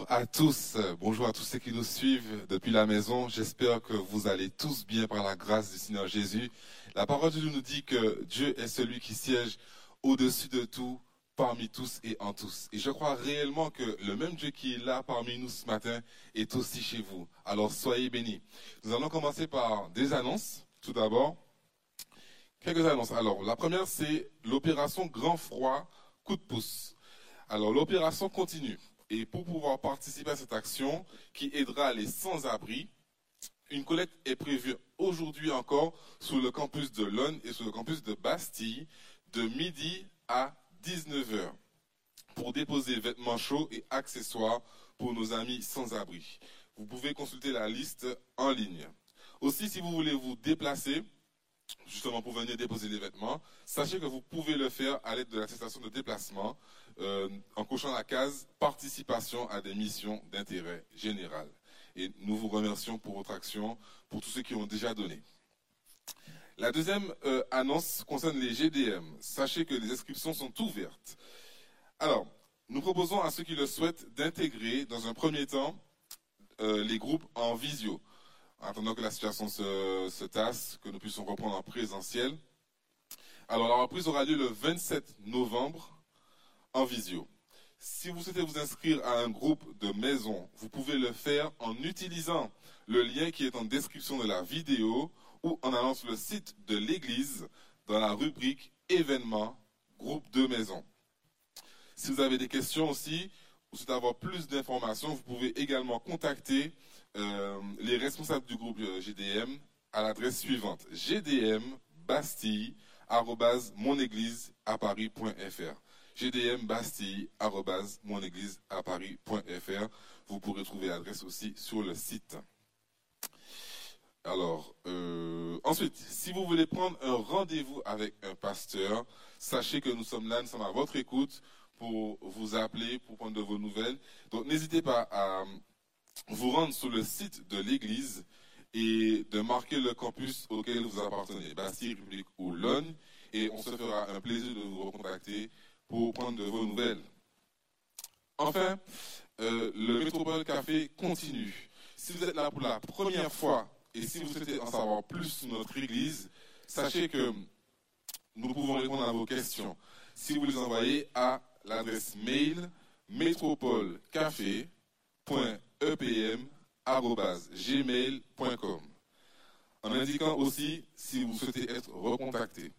Bonjour à tous, bonjour à tous ceux qui nous suivent depuis la maison. J'espère que vous allez tous bien par la grâce du Seigneur Jésus. La parole de Dieu nous dit que Dieu est celui qui siège au-dessus de tout, parmi tous et en tous. Et je crois réellement que le même Dieu qui est là parmi nous ce matin est aussi chez vous. Alors soyez bénis. Nous allons commencer par des annonces. Tout d'abord, quelques annonces. Alors, la première, c'est l'opération Grand Froid Coup de pouce. Alors, l'opération continue. Et pour pouvoir participer à cette action qui aidera les sans-abri, une collecte est prévue aujourd'hui encore sur le campus de Lonne et sur le campus de Bastille de midi à 19h pour déposer vêtements chauds et accessoires pour nos amis sans-abri. Vous pouvez consulter la liste en ligne. Aussi, si vous voulez vous déplacer, justement pour venir déposer les vêtements, sachez que vous pouvez le faire à l'aide de l'attestation de déplacement euh, en cochant la case participation à des missions d'intérêt général. Et nous vous remercions pour votre action, pour tous ceux qui ont déjà donné. La deuxième euh, annonce concerne les GDM. Sachez que les inscriptions sont ouvertes. Alors, nous proposons à ceux qui le souhaitent d'intégrer dans un premier temps euh, les groupes en visio, en attendant que la situation se, se tasse, que nous puissions reprendre en présentiel. Alors, la reprise aura lieu le 27 novembre en visio. Si vous souhaitez vous inscrire à un groupe de maison, vous pouvez le faire en utilisant le lien qui est en description de la vidéo ou en allant sur le site de l'église dans la rubrique événements groupe de maison. Si vous avez des questions aussi, ou souhaitez avoir plus d'informations, vous pouvez également contacter euh, les responsables du groupe euh, GDM à l'adresse suivante gdmbastille@monéglise-à-paris.fr gdmbastille@monéglise-à-paris.fr. Vous pourrez trouver l'adresse aussi sur le site. Alors, euh, ensuite, si vous voulez prendre un rendez-vous avec un pasteur, sachez que nous sommes là, nous sommes à votre écoute pour vous appeler, pour prendre de vos nouvelles. Donc, n'hésitez pas à vous rendre sur le site de l'église et de marquer le campus auquel vous appartenez, Bastille, République ou Lonne, et on se fera un plaisir de vous recontacter pour prendre de vos nouvelles. Enfin, euh, le Métropole Café continue. Si vous êtes là pour la première fois et si vous souhaitez en savoir plus sur notre Église, sachez que nous pouvons répondre à vos questions. Si vous les envoyez à l'adresse mail métropole-café.epm.gmail.com en indiquant aussi si vous souhaitez être recontacté.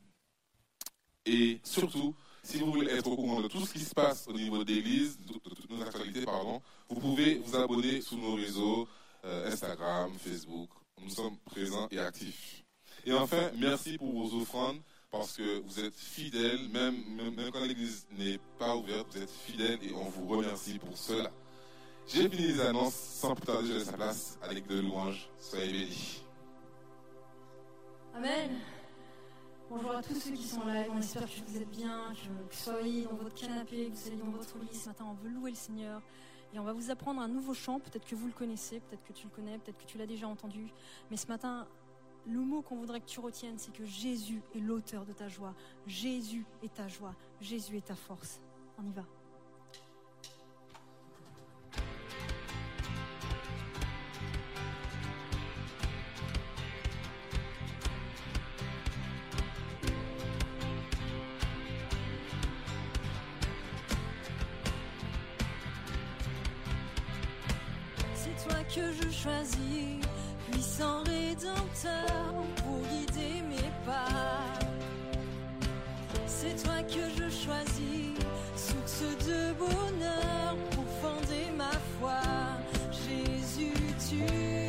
Et surtout, si vous voulez être au courant de tout ce qui se passe au niveau de l'église, de, toutes nos actualités, pardon, vous pouvez vous abonner sur nos réseaux euh, Instagram, Facebook, nous sommes présents et actifs. Et enfin, merci pour vos offrandes parce que vous êtes fidèles, même, même, quand l'église n'est pas ouverte, vous êtes fidèles et on vous remercie pour cela. J'ai fini les annonces, sans plus tarder, je laisse la place l'équipe de louange. Soyez bénis. Amen. Bonjour à tous ceux qui sont là, on espère que vous êtes bien, que vous soyez dans votre canapé, que vous soyez dans votre lit. Ce matin, on veut louer le Seigneur. Et on va vous apprendre un nouveau chant, peut-être que vous le connaissez, peut-être que tu le connais, peut-être que tu l'as déjà entendu. Mais ce matin, le mot qu'on voudrait que tu retiennes, c'est que Jésus est l'auteur de ta joie. Jésus est ta joie. Jésus est ta force. On y va. Que je choisis, puissant rédempteur pour guider mes pas. C'est toi que je choisis, source de bonheur pour fonder ma foi. Jésus, tu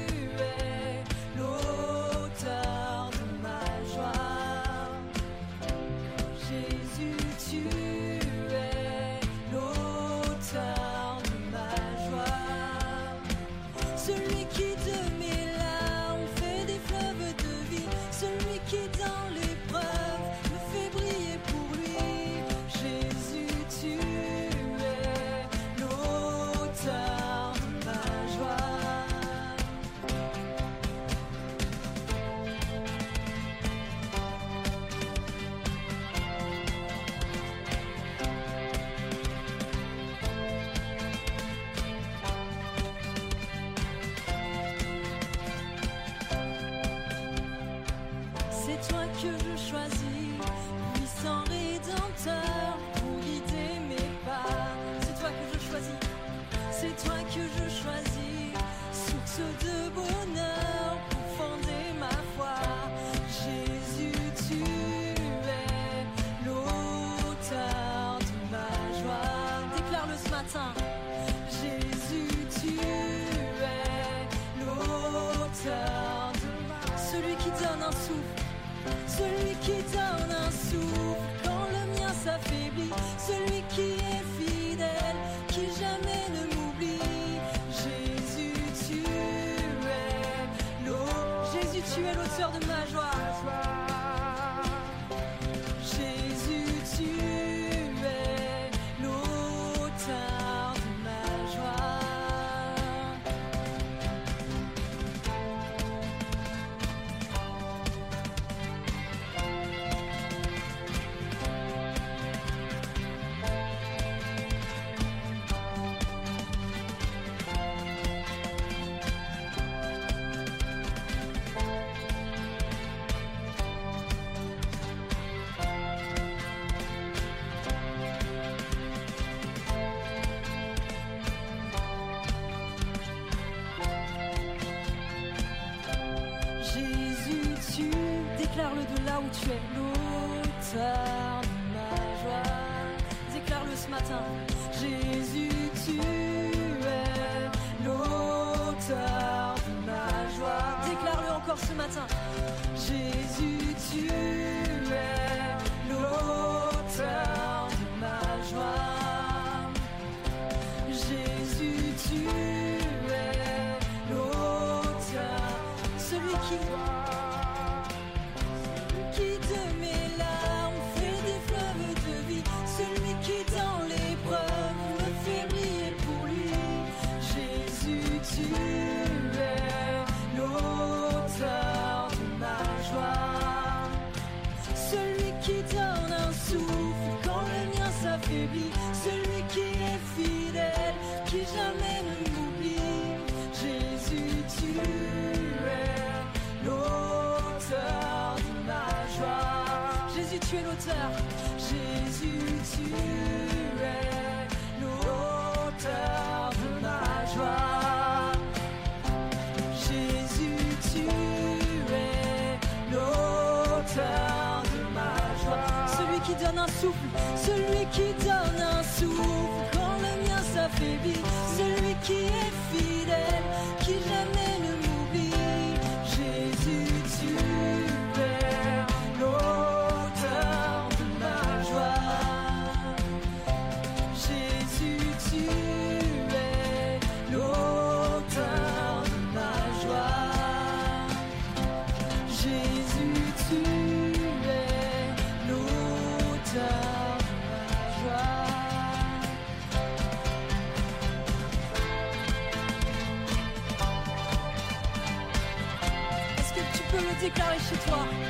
chez toi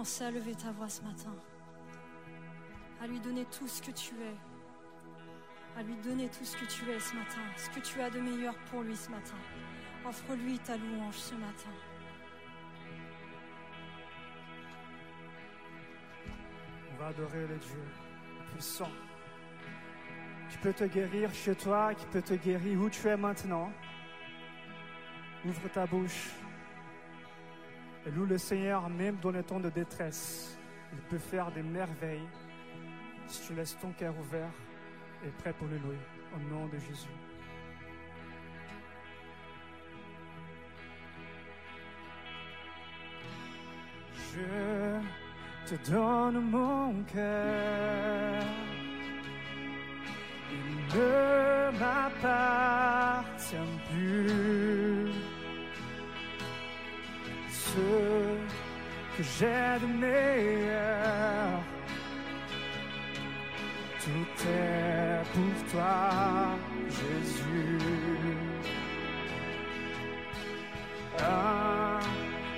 à lever ta voix ce matin À lui donner tout ce que tu es. À lui donner tout ce que tu es ce matin. Ce que tu as de meilleur pour lui ce matin. Offre-lui ta louange ce matin. On va adorer le Dieu puissant qui peut te guérir chez toi, qui peut te guérir où tu es maintenant. Ouvre ta bouche et loue le Seigneur même dans les temps de détresse. Il peut faire des merveilles si tu laisses ton cœur ouvert et prêt pour le louer au nom de Jésus. Je te donne mon cœur. Il ne m'appartient plus. Ce que j'ai de meilleur, tout est pour toi, Jésus. Un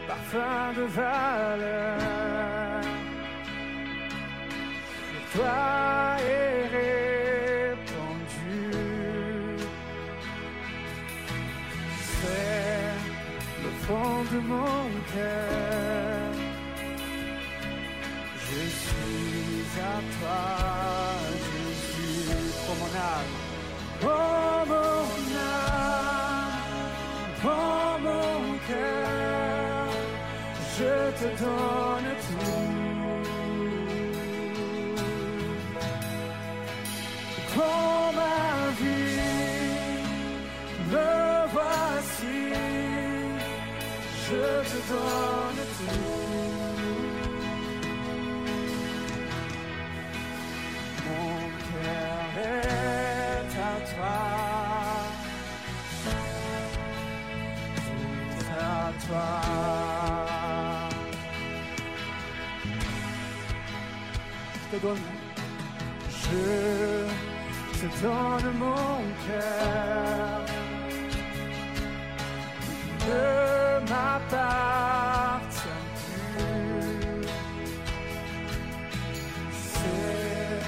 parfum de valeur. Pour toi et de mon cœur. Je suis à toi, Jésus, pour mon âme, pour mon âme, pour mon cœur. Je te donne tout. Donne tout. Mon cœur est à toi, à toi. Je te donne, je te donne mon cœur. M'appartient plus. C'est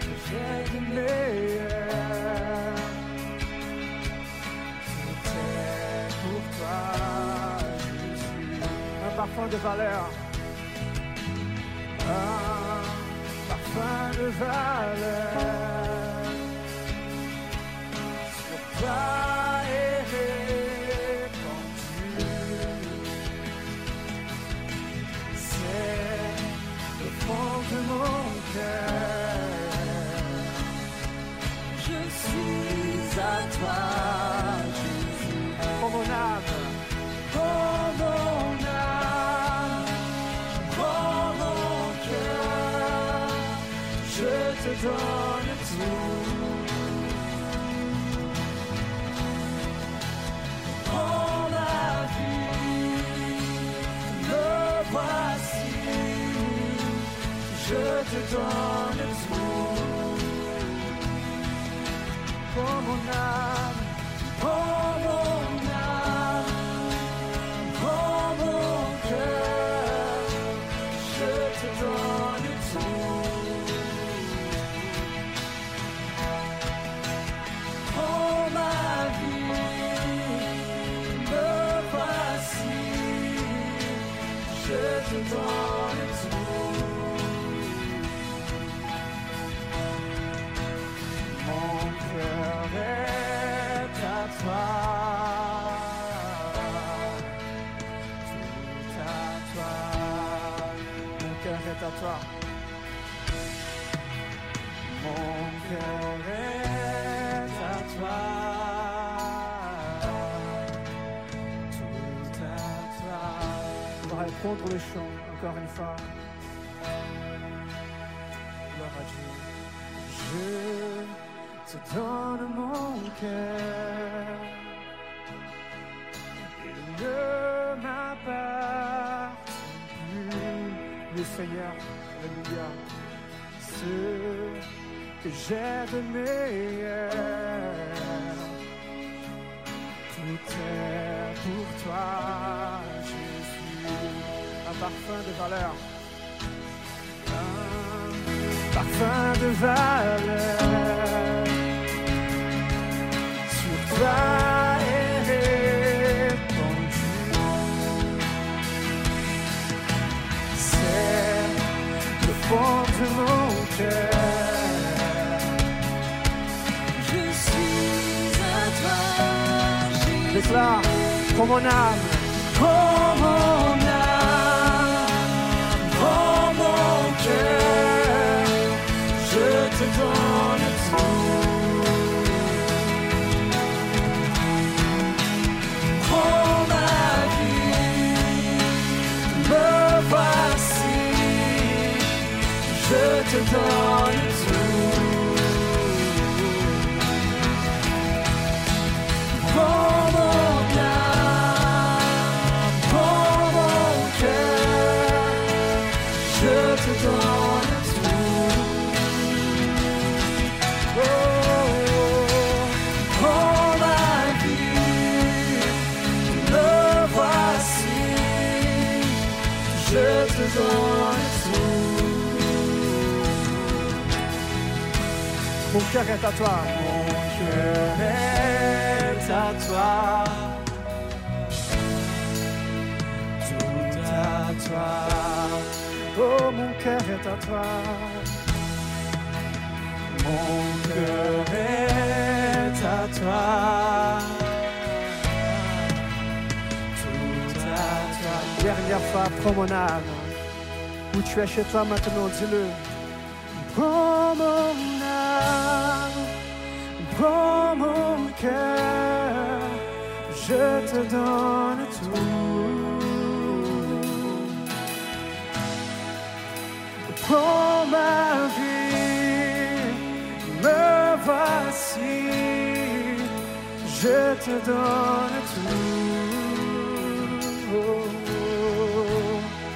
que j'ai de meilleur. Est pour toi, Jésus. Un parfum de valeur. Un parfum de valeur. Sur toi de mon cœur. Je suis à toi, Jésus. Pour mon âme, pour mon âme, pour mon cœur, je te donne tout. Je te donne tout. Pour mon âme, pour mon Répondre le chant encore une fois. Gloire à Dieu. Je te donne mon cœur. Il ne m'appartient plus. Le Seigneur, Alléluia. Ce que j'ai de meilleur. Parfum de valeur. Un parfum de valeur. Sur toi est répandu. C'est le fond de mon cœur. Je suis à toi. Déclare pour mon âme, je cœur est à toi, mon cœur est à toi. toi. Oh, mon cœur est à toi. Mon cœur est à toi. Tout à toi. Dernière fois, mon âme. Où tu es chez toi maintenant, dis-le. Mon prends mon cœur, je te donne tout. Prends ma vie, me voici, je te donne tout.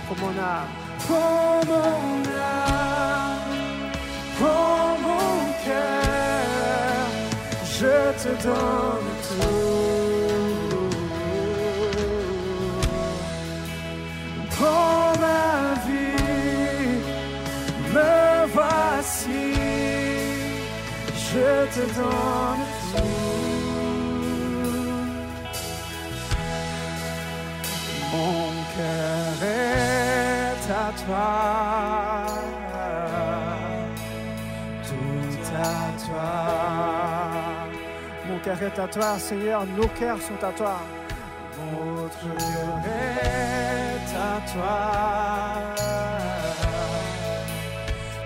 Prends mon âme, prends mon âme, te donne tout. Prends ma vie, me voici, je te donne tout. Mon cœur est à toi, cœur est à toi, Seigneur, nos cœurs sont à toi. Notre cœur est à toi,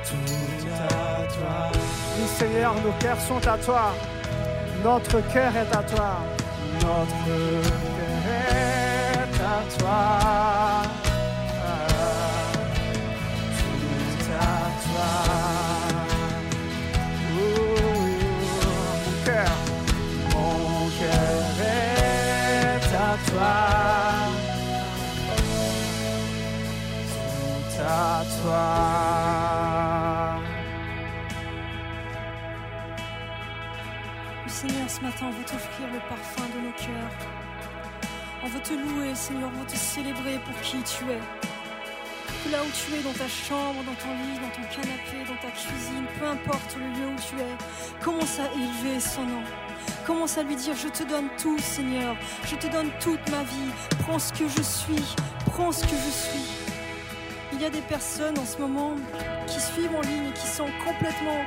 tout à toi. Oui, Seigneur, nos cœurs sont à toi. Notre cœur est à toi. Notre cœur est à toi. Seigneur, ce matin, on veut t'offrir le parfum de nos cœurs. On veut te louer, Seigneur, on veut te célébrer pour qui tu es. Là où tu es, dans ta chambre, dans ton lit, dans ton canapé, dans ta cuisine, peu importe le lieu où tu es, commence à élever son nom. Commence à lui dire, je te donne tout, Seigneur. Je te donne toute ma vie. Prends ce que je suis. Prends ce que je suis. Il y a des personnes en ce moment qui suivent en ligne et qui sont complètement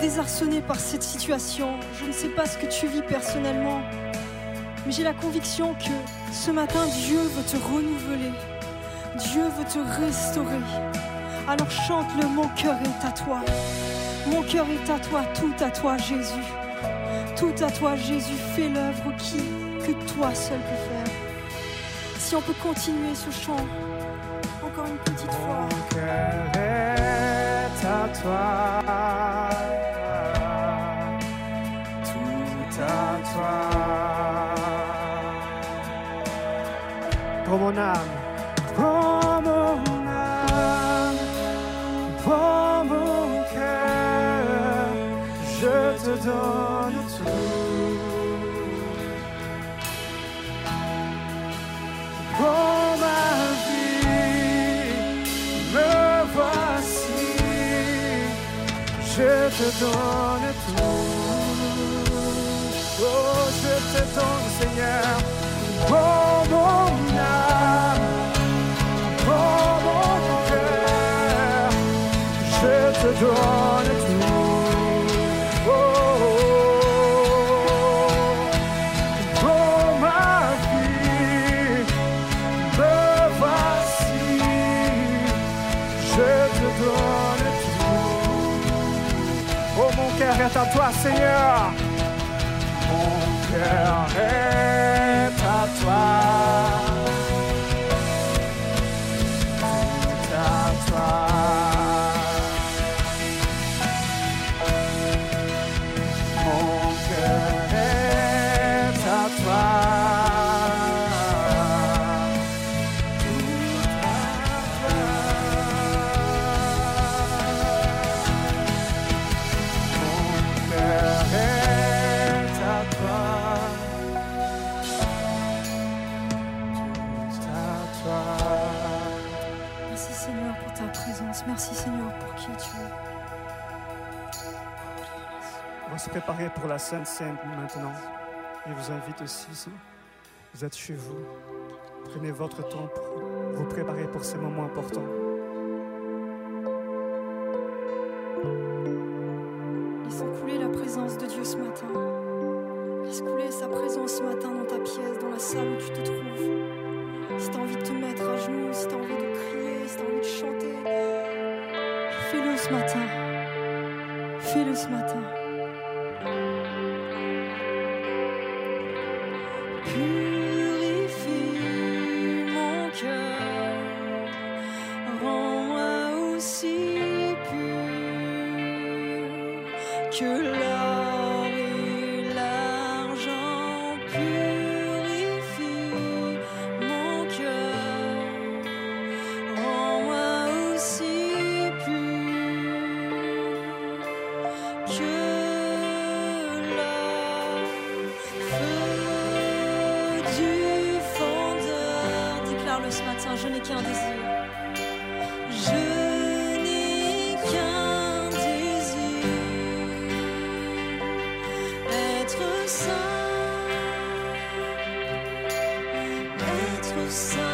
désarçonné par cette situation. Je ne sais pas ce que tu vis personnellement, mais j'ai la conviction que ce matin, Dieu veut te renouveler. Dieu veut te restaurer. Alors chante-le, mon cœur est à toi. Mon cœur est à toi, tout à toi, Jésus. Tout à toi, Jésus, fais l'œuvre qui, que toi seul peux faire. Si on peut continuer ce chant, encore une petite fois. Mon cœur est à toi. Tout à toi. Prends mon âme. Prends je te donne tout. Oh, je te donne, Seigneur, prends mon âme, prends mon cœur, je te donne tout. Seigneur. Mon cœur est pour la Sainte Sainte maintenant. Et vous invite aussi, si vous êtes chez vous, prenez votre temps pour vous préparer pour ces moments importants. Laisse couler la présence de Dieu ce matin. Laisse couler sa présence ce matin dans ta pièce, dans la salle où tu te trouves. Si tu as envie de te mettre à genoux, si tu as envie de crier, si tu as envie de chanter, fais-le ce matin. Fais-le ce matin. qu'un désir. Je Être saint, être saint.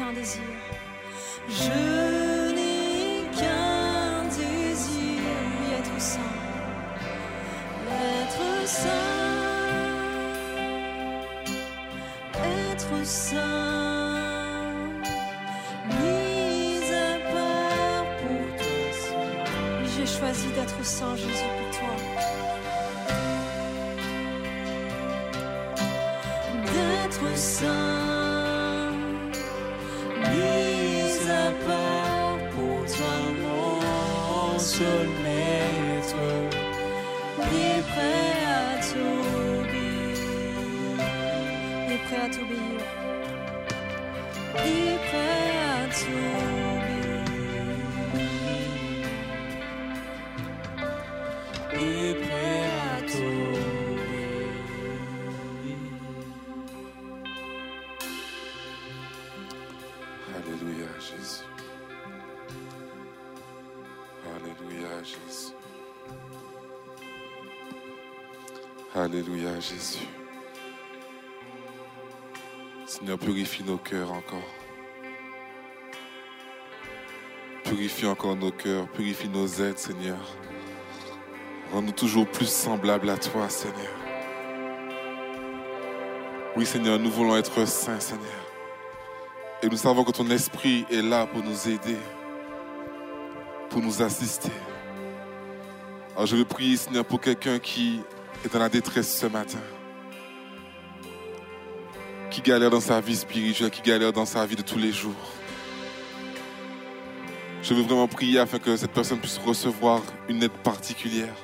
aucun désir. Jésus. Seigneur, purifie nos cœurs encore. Purifie encore nos cœurs, purifie nos aides, Seigneur. Rends-nous toujours plus semblables à toi, Seigneur. Oui, Seigneur, nous voulons être saints, Seigneur. Et nous savons que ton esprit est là pour nous aider, pour nous assister. Alors je veux prier, Seigneur, pour quelqu'un qui est dans la détresse ce matin, qui galère dans sa vie spirituelle, qui galère dans sa vie de tous les jours. Je veux vraiment prier afin que cette personne puisse recevoir une aide particulière,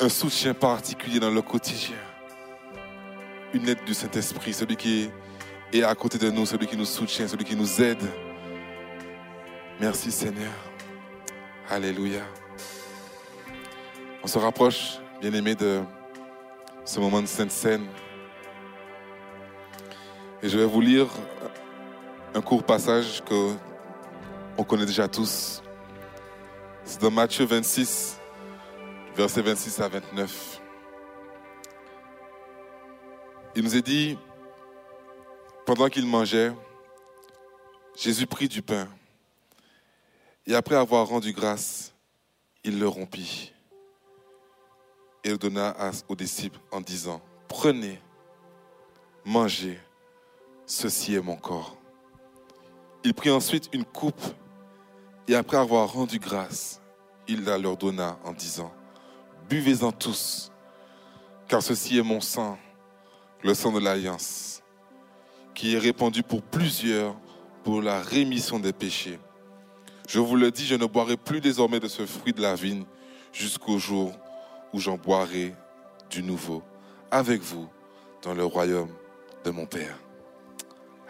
un soutien particulier dans le quotidien, une aide du Saint-Esprit, celui qui est à côté de nous, celui qui nous soutient, celui qui nous aide. Merci Seigneur. Alléluia. On se rapproche, bien aimé, de ce moment de Sainte Seine. Et je vais vous lire un court passage que on connaît déjà tous. C'est dans Matthieu 26, versets 26 à 29. Il nous est dit, pendant qu'il mangeait, Jésus prit du pain et après avoir rendu grâce, il le rompit et donna aux disciples en disant, prenez, mangez, ceci est mon corps. Il prit ensuite une coupe et après avoir rendu grâce, il la leur donna en disant, buvez-en tous, car ceci est mon sang, le sang de l'alliance, qui est répandu pour plusieurs pour la rémission des péchés. Je vous le dis, je ne boirai plus désormais de ce fruit de la vigne jusqu'au jour où j'en boirai du nouveau avec vous dans le royaume de mon Père.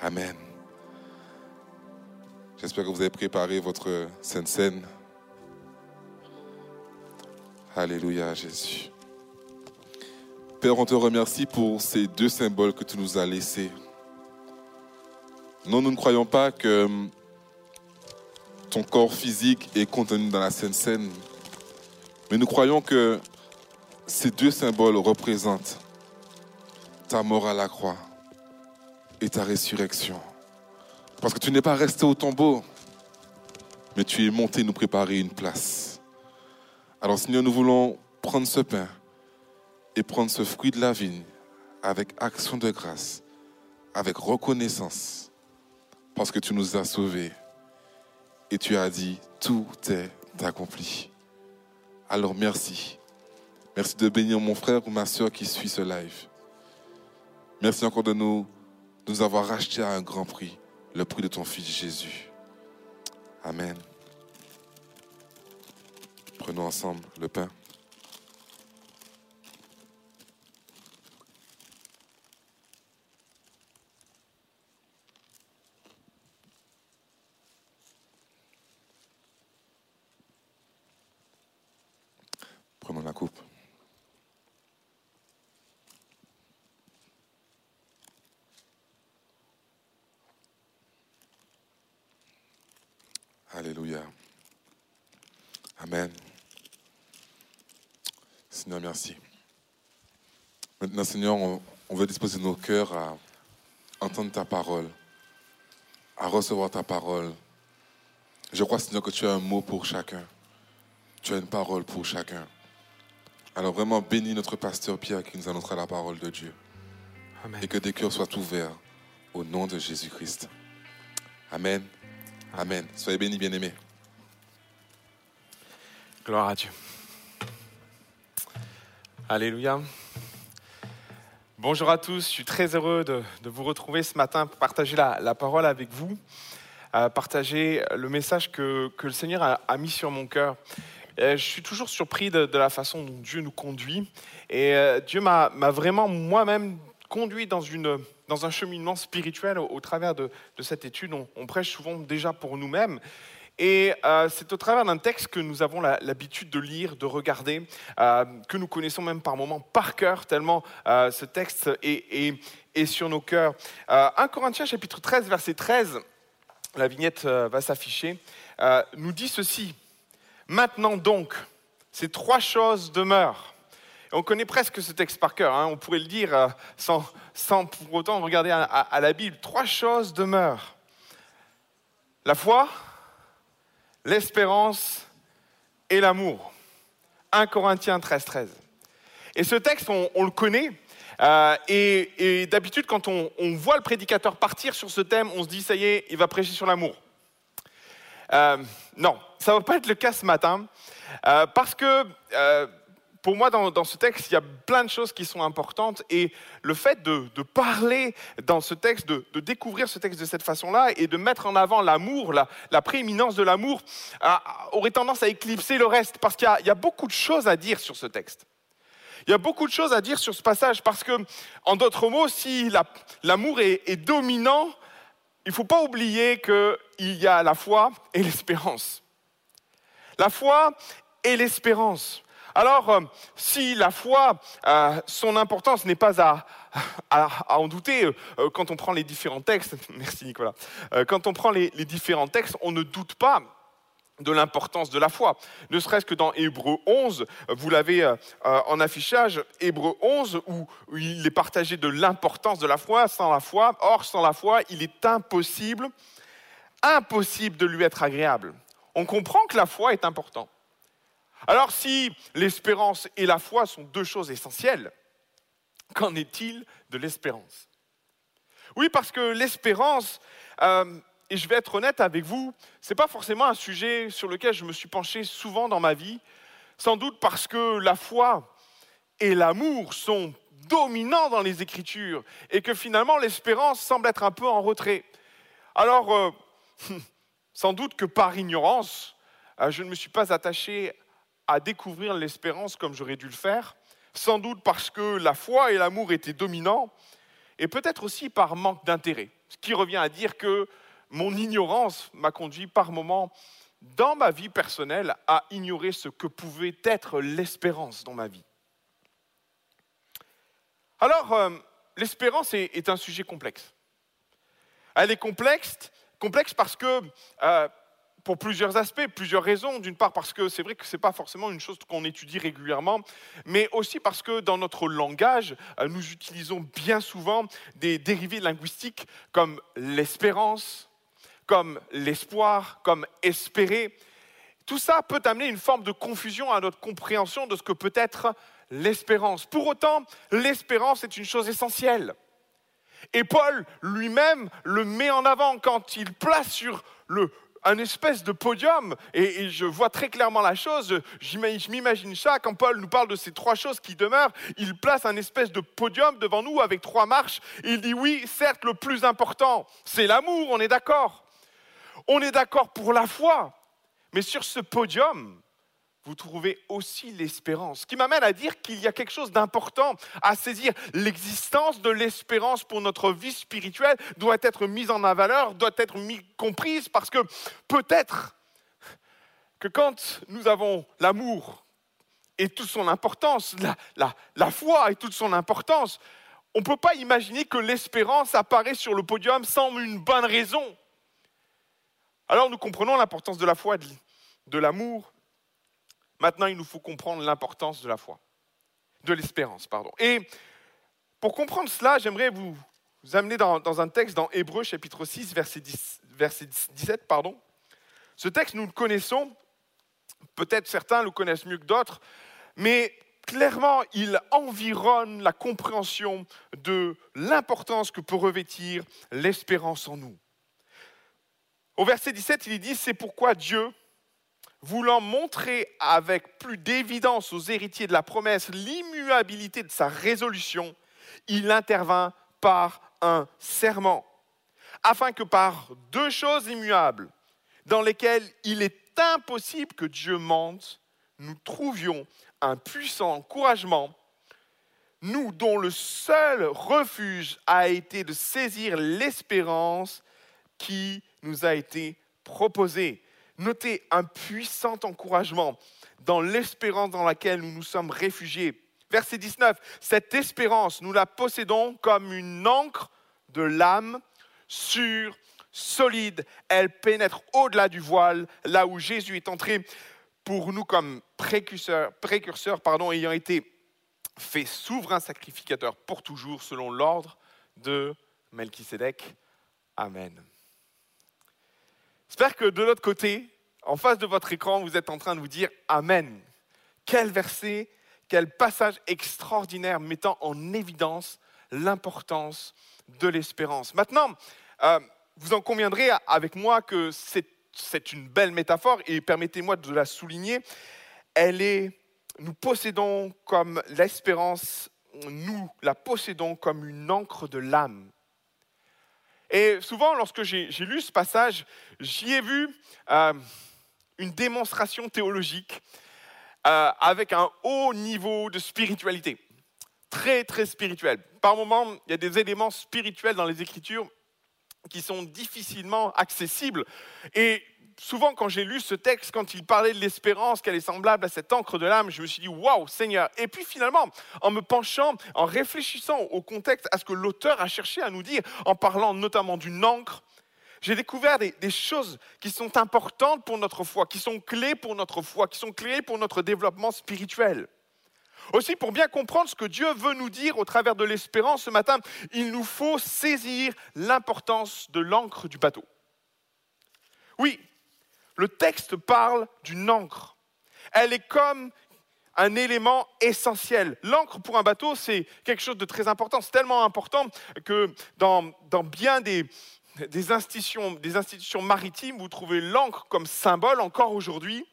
Amen. J'espère que vous avez préparé votre Sainte Seine. Alléluia, Jésus. Père, on te remercie pour ces deux symboles que tu nous as laissés. Non, nous ne croyons pas que ton corps physique est contenu dans la Sainte Seine, mais nous croyons que ces deux symboles représentent ta mort à la croix et ta résurrection. Parce que tu n'es pas resté au tombeau, mais tu es monté nous préparer une place. Alors Seigneur, nous voulons prendre ce pain et prendre ce fruit de la vigne avec action de grâce, avec reconnaissance, parce que tu nous as sauvés et tu as dit, tout est accompli. Alors merci. Merci de bénir mon frère ou ma soeur qui suit ce live. Merci encore de nous, nous avoir racheté à un grand prix, le prix de ton Fils Jésus. Amen. Prenons ensemble le pain. Prenons la coupe. Alléluia. Amen. Seigneur, merci. Maintenant, Seigneur, on, on veut disposer nos cœurs à entendre ta parole, à recevoir ta parole. Je crois, Seigneur, que tu as un mot pour chacun. Tu as une parole pour chacun. Alors vraiment, bénis notre pasteur Pierre qui nous annoncera la parole de Dieu. Amen. Et que des cœurs soient ouverts au nom de Jésus-Christ. Amen. Amen. Soyez bénis, bien-aimés. Gloire à Dieu. Alléluia. Bonjour à tous, je suis très heureux de, vous retrouver ce matin pour partager la, parole avec vous, euh, partager le message que, le Seigneur a, mis sur mon cœur. Je suis toujours surpris de, la façon dont Dieu nous conduit et euh, Dieu m'a vraiment moi-même conduit dans, un cheminement spirituel au, travers de, cette étude. On prêche souvent déjà pour nous-mêmes Et euh, c'est au travers d'un texte que nous avons l'habitude de lire, de regarder, euh, que nous connaissons même par moments par cœur, tellement euh, ce texte est, sur nos cœurs. Euh, 1 Corinthiens chapitre 13, verset 13, la vignette va s'afficher, nous dit ceci. Maintenant donc, ces trois choses demeurent. On connaît presque ce texte par cœur, hein, on pourrait le dire sans, sans pour autant regarder à la Bible. Trois choses demeurent. La foi, l'espérance et l'amour. 1 Corinthiens 13, 13. Et ce texte, on, le connaît. euh, et d'habitude, quand on, voit le prédicateur partir sur ce thème, on se dit, ça y est, il va prêcher sur l'amour. Euh, non, ça ne va pas être le cas ce matin, euh, parce que pour moi, dans, ce texte, il y a plein de choses qui sont importantes, et le fait de, parler dans ce texte, de, découvrir ce texte de cette façon-là, et de mettre en avant l'amour, la, prééminence de l'amour, aurait tendance à éclipser le reste, parce qu'il y a- beaucoup de choses à dire sur ce texte. Il y a beaucoup de choses à dire sur ce passage parce que, en d'autres mots, si la- l'amour est, est dominant, il ne faut pas oublier qu'il y a la foi et l'espérance. La foi et l'espérance. Alors, euh, si la foi, euh, son importance n'est pas à, en douter, euh, quand on prend les différents textes, merci Nicolas, quand on prend les, les différents textes, on ne doute pas de l'importance de la foi. Ne serait-ce que dans Hébreu 11, vous l'avez en affichage, Hébreu 11, où, où il est partagé de l'importance de la foi. Sans la foi, or sans la foi, il est impossible, impossible de lui être agréable. On comprend que la foi est importante. Alors si l'espérance et la foi sont deux choses essentielles, qu'en est-il de l'espérance? Oui, parce que l'espérance, euh, et je vais être honnête avec vous, ce n'est pas forcément un sujet sur lequel je me suis penché souvent dans ma vie, sans doute parce que la foi et l'amour sont dominants dans les Écritures et que finalement l'espérance semble être un peu en retrait. Alors, euh, sans doute que par ignorance, euh, je ne me suis pas attaché à découvrir l'espérance comme j'aurais dû le faire, sans doute parce que la foi et l'amour étaient dominants, et peut-être aussi par manque d'intérêt, ce qui revient à dire que mon ignorance m'a conduit par moments dans ma vie personnelle à ignorer ce que pouvait être l'espérance dans ma vie. Alors, euh, l'espérance est, un sujet complexe. Elle est complexe, complexe parce que, euh, pour plusieurs aspects, plusieurs raisons. D'une part parce que c'est vrai que ce n'est pas forcément une chose qu'on étudie régulièrement, mais aussi parce que dans notre langage, euh, nous utilisons bien souvent des dérivés linguistiques comme l'espérance, comme l'espoir, comme espérer. Tout ça peut amener une forme de confusion à notre compréhension de ce que peut être l'espérance. Pour autant, l'espérance est une chose essentielle. Et Paul lui-même le met en avant quand il place sur le, un espèce de podium, et, je vois très clairement la chose, je m'imagine ça, quand Paul nous parle de ces trois choses qui demeurent, il place un espèce de podium devant nous avec trois marches, et il dit oui, certes, le plus important, c'est l'amour, on est d'accord. On est d'accord pour la foi, mais sur ce podium, vous trouvez aussi l'espérance, ce qui m'amène à dire qu'il y a quelque chose d'important à saisir. L'existence de l'espérance pour notre vie spirituelle doit être mise en valeur, doit être comprise, parce que peut-être que quand nous avons l'amour et toute son importance, la, la- foi et toute son importance, on ne peut pas imaginer que l'espérance apparaît sur le podium sans une bonne raison. Alors nous comprenons l'importance de la foi, de l'amour. Maintenant, il nous faut comprendre l'importance de la foi, de l'espérance, pardon. Et pour comprendre cela, j'aimerais vous, amener dans, dans un texte dans Hébreu chapitre 6, verset, 10 verset 17. Pardon. Ce texte, nous le connaissons, peut-être certains le connaissent mieux que d'autres, mais clairement, il environne la compréhension de l'importance que peut revêtir l'espérance en nous. Au verset 17, il dit, c'est pourquoi Dieu, voulant montrer avec plus d'évidence aux héritiers de la promesse l'immuabilité de sa résolution, il intervint par un serment, afin que par deux choses immuables, dans lesquelles il est impossible que Dieu mente, nous trouvions un puissant encouragement, nous dont le seul refuge a été de saisir l'espérance qui nous a été proposée. Notez un puissant encouragement dans l'espérance dans laquelle nous nous sommes réfugiés. Verset 19, cette espérance, nous la possédons comme une encre de l'âme sûre, solide. Elle pénètre au-delà du voile, là où Jésus est entré pour nous comme précurseur, précurseur pardon, ayant été fait souverain sacrificateur pour toujours selon l'ordre de Melchisédek. Amen. J'espère que de l'autre côté, en face de votre écran, vous êtes en train de vous dire Amen. Quel verset, quel passage extraordinaire mettant en évidence l'importance de l'espérance. Maintenant, euh, vous en conviendrez avec moi que c'est une belle métaphore et permettez-moi de la souligner. Elle est, nous possédons comme l'espérance, nous la possédons comme une encre de l'âme. Et souvent, lorsque j'ai lu ce passage, j'y ai vu euh, une démonstration théologique euh, avec un haut niveau de spiritualité. Très, très spirituel. Par moments, il y a des éléments spirituels dans les Écritures qui sont difficilement accessibles. Souvent, quand j'ai lu ce texte, quand il parlait de l'espérance, qu'elle est semblable à cette encre de l'âme, je me suis dit, waouh, Seigneur. Et puis finalement, en me penchant, en réfléchissant au contexte, à ce que l'auteur a cherché à nous dire, en parlant notamment d'une encre, j'ai découvert des, choses qui sont importantes pour notre foi, qui sont clés pour notre foi, qui sont clés pour notre développement spirituel. Aussi, pour bien comprendre ce que Dieu veut nous dire au travers de l'espérance ce matin, il nous faut saisir l'importance de l'encre du bateau. Oui, le texte parle d'une encre. Elle est comme un élément essentiel. L'encre pour un bateau, c'est quelque chose de très important. C'est tellement important que dans, bien des, des, institutions, des institutions maritimes, vous trouvez l'encre comme symbole encore aujourd'hui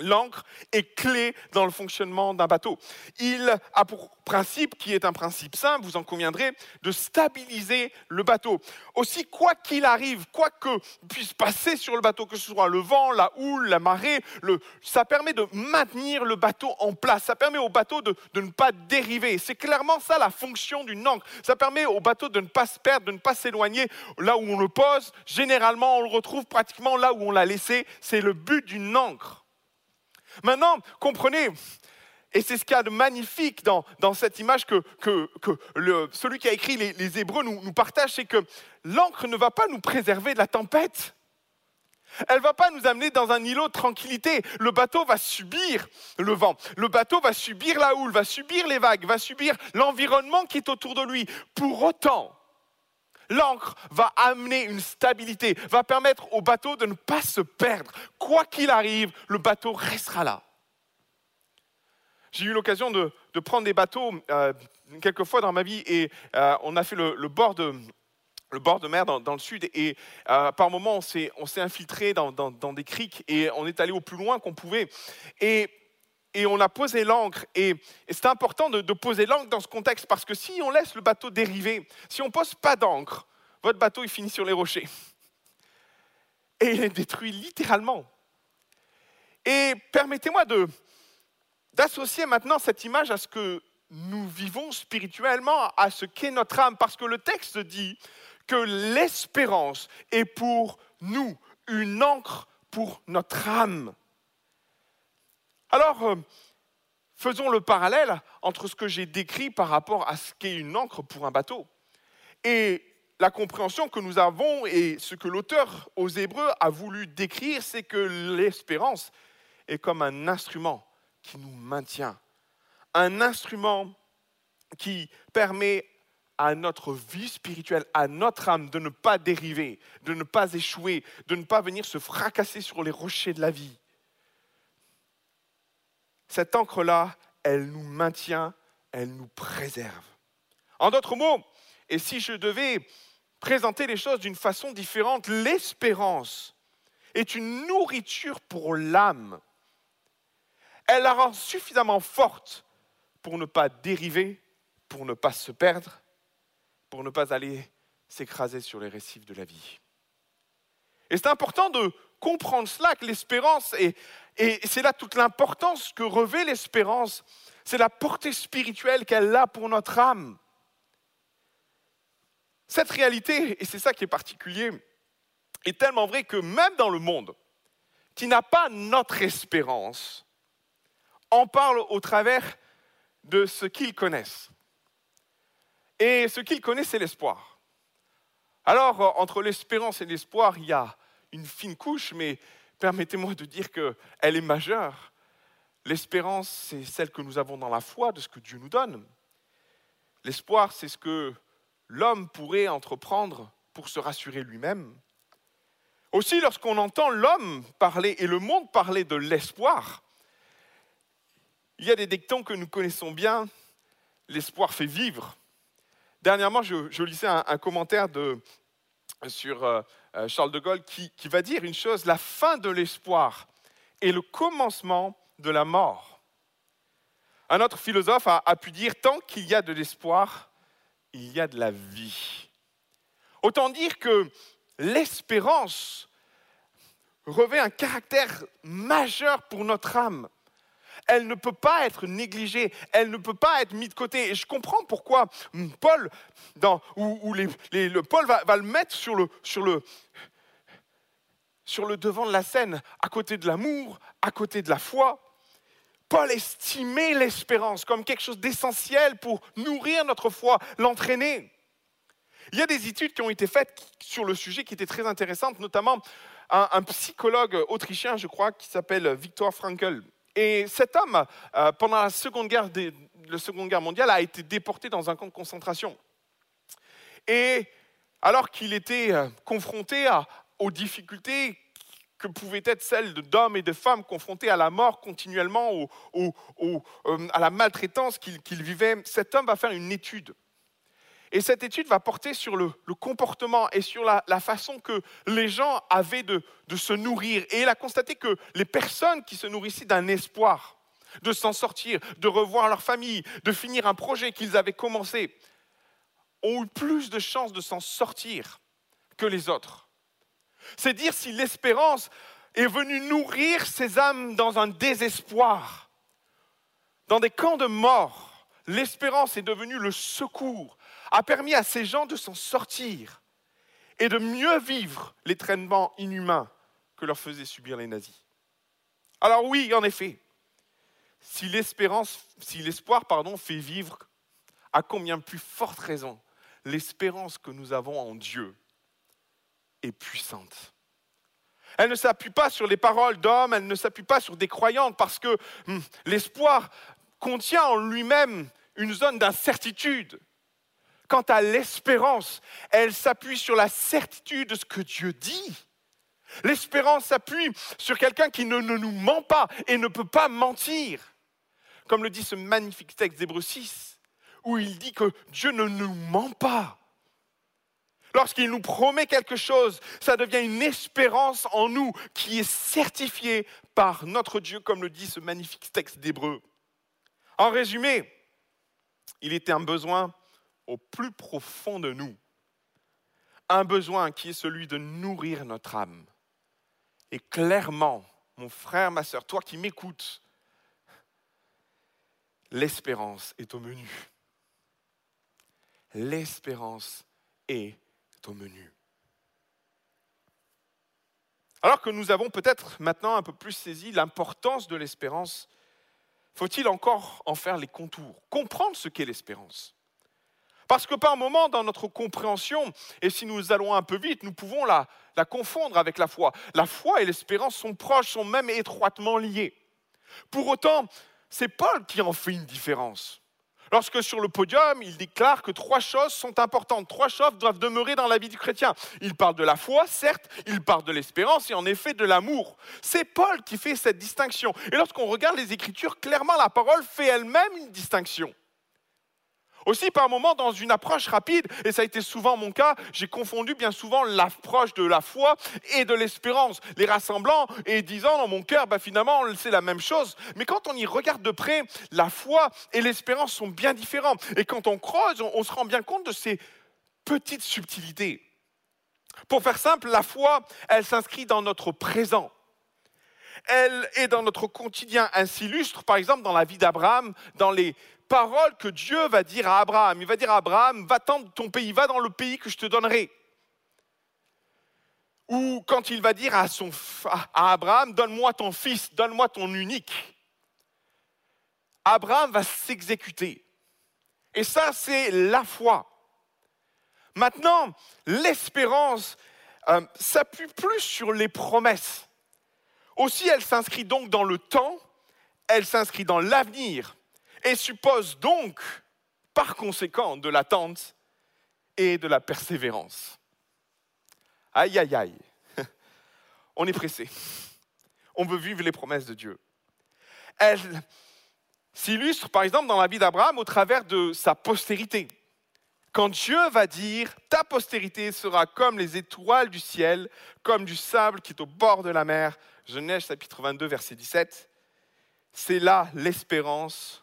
L'encre est clé dans le fonctionnement d'un bateau. Il a pour principe, qui est un principe simple, vous en conviendrez, de stabiliser le bateau. Aussi, quoi qu'il arrive, quoi que puisse passer sur le bateau, que ce soit le vent, la houle, la marée, ça permet de maintenir le bateau en place. Ça permet au bateau de, de ne pas dériver. C'est clairement ça la fonction d'une encre. Ça permet au bateau de ne pas se perdre, de ne pas s'éloigner là où on le pose. Généralement, on le retrouve pratiquement là où on l'a laissé. C'est le but d'une encre. Maintenant, comprenez, et c'est ce qu'il y a de magnifique dans, cette image que, celui qui a écrit les, Hébreux nous, nous partage, c'est que l'encre ne va pas nous préserver de la tempête. Elle ne va pas nous amener dans un îlot de tranquillité. Le bateau va subir le vent. Le bateau va subir la houle, va subir les vagues, va subir l'environnement qui est autour de lui. Pour autant, l'encre va amener une stabilité, va permettre au bateau de ne pas se perdre. Quoi qu'il arrive, le bateau restera là. J'ai eu l'occasion de, prendre des bateaux euh, quelques fois dans ma vie et euh, on a fait le, bord de, mer dans, le sud et euh, par moments on s'est, infiltré dans, des criques et on est allé au plus loin qu'on pouvait. On a posé l'ancre et, c'est important de, de, poser l'ancre dans ce contexte parce que si on laisse le bateau dériver, si on ne pose pas d'ancre, votre bateau il finit sur les rochers. Et il est détruit littéralement. Et permettez-moi de, d'associer maintenant cette image à ce que nous vivons spirituellement, à ce qu'est notre âme, parce que le texte dit que l'espérance est pour nous une encre pour notre âme. Alors, euh, faisons le parallèle entre ce que j'ai décrit par rapport à ce qu'est une encre pour un bateau et la compréhension que nous avons et ce que l'auteur aux Hébreux a voulu décrire, c'est que l'espérance est comme un instrument qui nous maintient, un instrument qui permet à notre vie spirituelle, à notre âme de ne pas dériver, de ne pas échouer, de ne pas venir se fracasser sur les rochers de la vie. Cette encre-là, elle nous maintient, elle nous préserve. En d'autres mots, et si je devais présenter les choses d'une façon différente. L'espérance est une nourriture pour l'âme. Elle la rend suffisamment forte pour ne pas dériver, pour ne pas se perdre, pour ne pas aller s'écraser sur les récifs de la vie. Et c'est important de comprendre cela, que l'espérance, et, et c'est là toute l'importance que revêt l'espérance, c'est la portée spirituelle qu'elle a pour notre âme. Cette réalité, et c'est ça qui est particulier, est tellement vrai que même dans le monde, qui n'a pas notre espérance, en parle au travers de ce qu'ils connaissent. Et ce qu'ils connaissent, c'est l'espoir. Alors, entre l'espérance et l'espoir, il y a une fine couche, mais permettez-moi de dire qu'elle est majeure. L'espérance, c'est celle que nous avons dans la foi de ce que Dieu nous donne. L'espoir, c'est ce que l'homme pourrait entreprendre pour se rassurer lui-même. Aussi, lorsqu'on entend l'homme parler et le monde parler de l'espoir, il y a des dictons que nous connaissons bien. L'espoir fait vivre. Dernièrement, je, lisais un, commentaire sur euh, euh, Charles de Gaulle qui, va dire une chose, la fin de l'espoir est le commencement de la mort. Un autre philosophe a, a pu dire, tant qu'il y a de l'espoir, il y a de la vie. Autant dire que l'espérance revêt un caractère majeur pour notre âme. Elle ne peut pas être négligée, elle ne peut pas être mise de côté. Et je comprends pourquoi Paul, va, le mettre sur le, devant de la scène, à côté de l'amour, à côté de la foi. Paul estimait l'espérance comme quelque chose d'essentiel pour nourrir notre foi, l'entraîner. Il y a des études qui ont été faites sur le sujet qui étaient très intéressantes, notamment un, psychologue autrichien, je crois, qui s'appelle Viktor Frankl. Et cet homme, euh, pendant la seconde, guerre Guerre mondiale, a été déporté dans un camp de concentration. Et alors qu'il était euh, confronté aux difficultés que pouvaient être celles d'hommes et de femmes confrontés à la mort continuellement, euh, à la maltraitance qu'il vivait, cet homme va faire une étude et cette étude va porter sur le, comportement et sur la, façon que les gens avaient de, se nourrir. Et il a constaté que les personnes qui se nourrissaient d'un espoir, de s'en sortir, de revoir leur famille, de finir un projet qu'ils avaient commencé, ont eu plus de chances de s'en sortir que les autres. C'est dire si l'espérance est venue nourrir ces âmes dans un désespoir, dans des camps de mort. L'espérance est devenue le secours, a permis à ces gens de s'en sortir et de mieux vivre les traitements inhumains que leur faisaient subir les nazis. Alors oui, en effet, si l'espoir fait vivre, à combien plus forte raison l'espérance que nous avons en Dieu est puissante. Elle ne s'appuie pas sur les paroles d'hommes, elle ne s'appuie pas sur des croyantes, parce que hum, l'espoir contient en lui-même une zone d'incertitude. Quant à l'espérance, elle s'appuie sur la certitude de ce que Dieu dit. L'espérance s'appuie sur quelqu'un qui ne, nous ment pas et ne peut pas mentir. Comme le dit ce magnifique texte d'Hébreu 6, où il dit que Dieu ne nous ment pas. Lorsqu'il nous promet quelque chose, ça devient une espérance en nous qui est certifiée par notre Dieu, comme le dit ce magnifique texte d'Hébreu. En résumé, il était un besoin au plus profond de nous un besoin qui est celui de nourrir notre âme. Et clairement, mon frère, ma soeur, toi qui m'écoutes, l'espérance est au menu. L'espérance est au menu. Alors que nous avons peut-être maintenant un peu plus saisi l'importance de l'espérance, faut-il encore en faire les contours, comprendre ce qu'est l'espérance? Parce que par moment, dans notre compréhension, et si nous allons un peu vite, nous pouvons la, la confondre avec la foi. La foi et l'espérance sont proches, sont même étroitement liées. Pour autant, c'est Paul qui en fait une différence. Lorsque sur le podium, il déclare que trois choses sont importantes, trois choses doivent demeurer dans la vie du chrétien. Il parle de la foi, certes, il parle de l'espérance et en effet de l'amour. C'est Paul qui fait cette distinction. Et lorsqu'on regarde les Écritures, clairement la parole fait elle-même une distinction. Aussi, par moments, dans une approche rapide, et ça a été souvent mon cas, j'ai confondu bien souvent l'approche de la foi et de l'espérance, les rassemblant et disant dans mon cœur, bah, finalement, c'est la même chose. Mais quand on y regarde de près, la foi et l'espérance sont bien différents. Et quand on creuse, on, se rend bien compte de ces petites subtilités. Pour faire simple, la foi, elle s'inscrit dans notre présent elle est dans notre quotidien. Elle s'illustre, par exemple, dans la vie d'Abraham, dans les parole que Dieu va dire à Abraham. Il va dire à Abraham, va-t'en de ton pays, va dans le pays que je te donnerai. ou quand il va dire à, son, à Abraham, donne-moi ton fils, donne-moi ton unique, Abraham va s'exécuter. Et ça, c'est la foi. Maintenant, l'espérance euh, s'appuie plus sur les promesses. Aussi, elle s'inscrit donc dans le temps, elle s'inscrit dans l'avenir et suppose donc, par conséquent, de l'attente et de la persévérance. Aïe, aïe, aïe. On est pressé. On veut vivre les promesses de Dieu. Elle s'illustre, par exemple, dans la vie d'Abraham au travers de sa postérité. Quand Dieu va dire, ta postérité sera comme les étoiles du ciel, comme du sable qui est au bord de la mer, Genèse chapitre 22, verset 17, c'est là l'espérance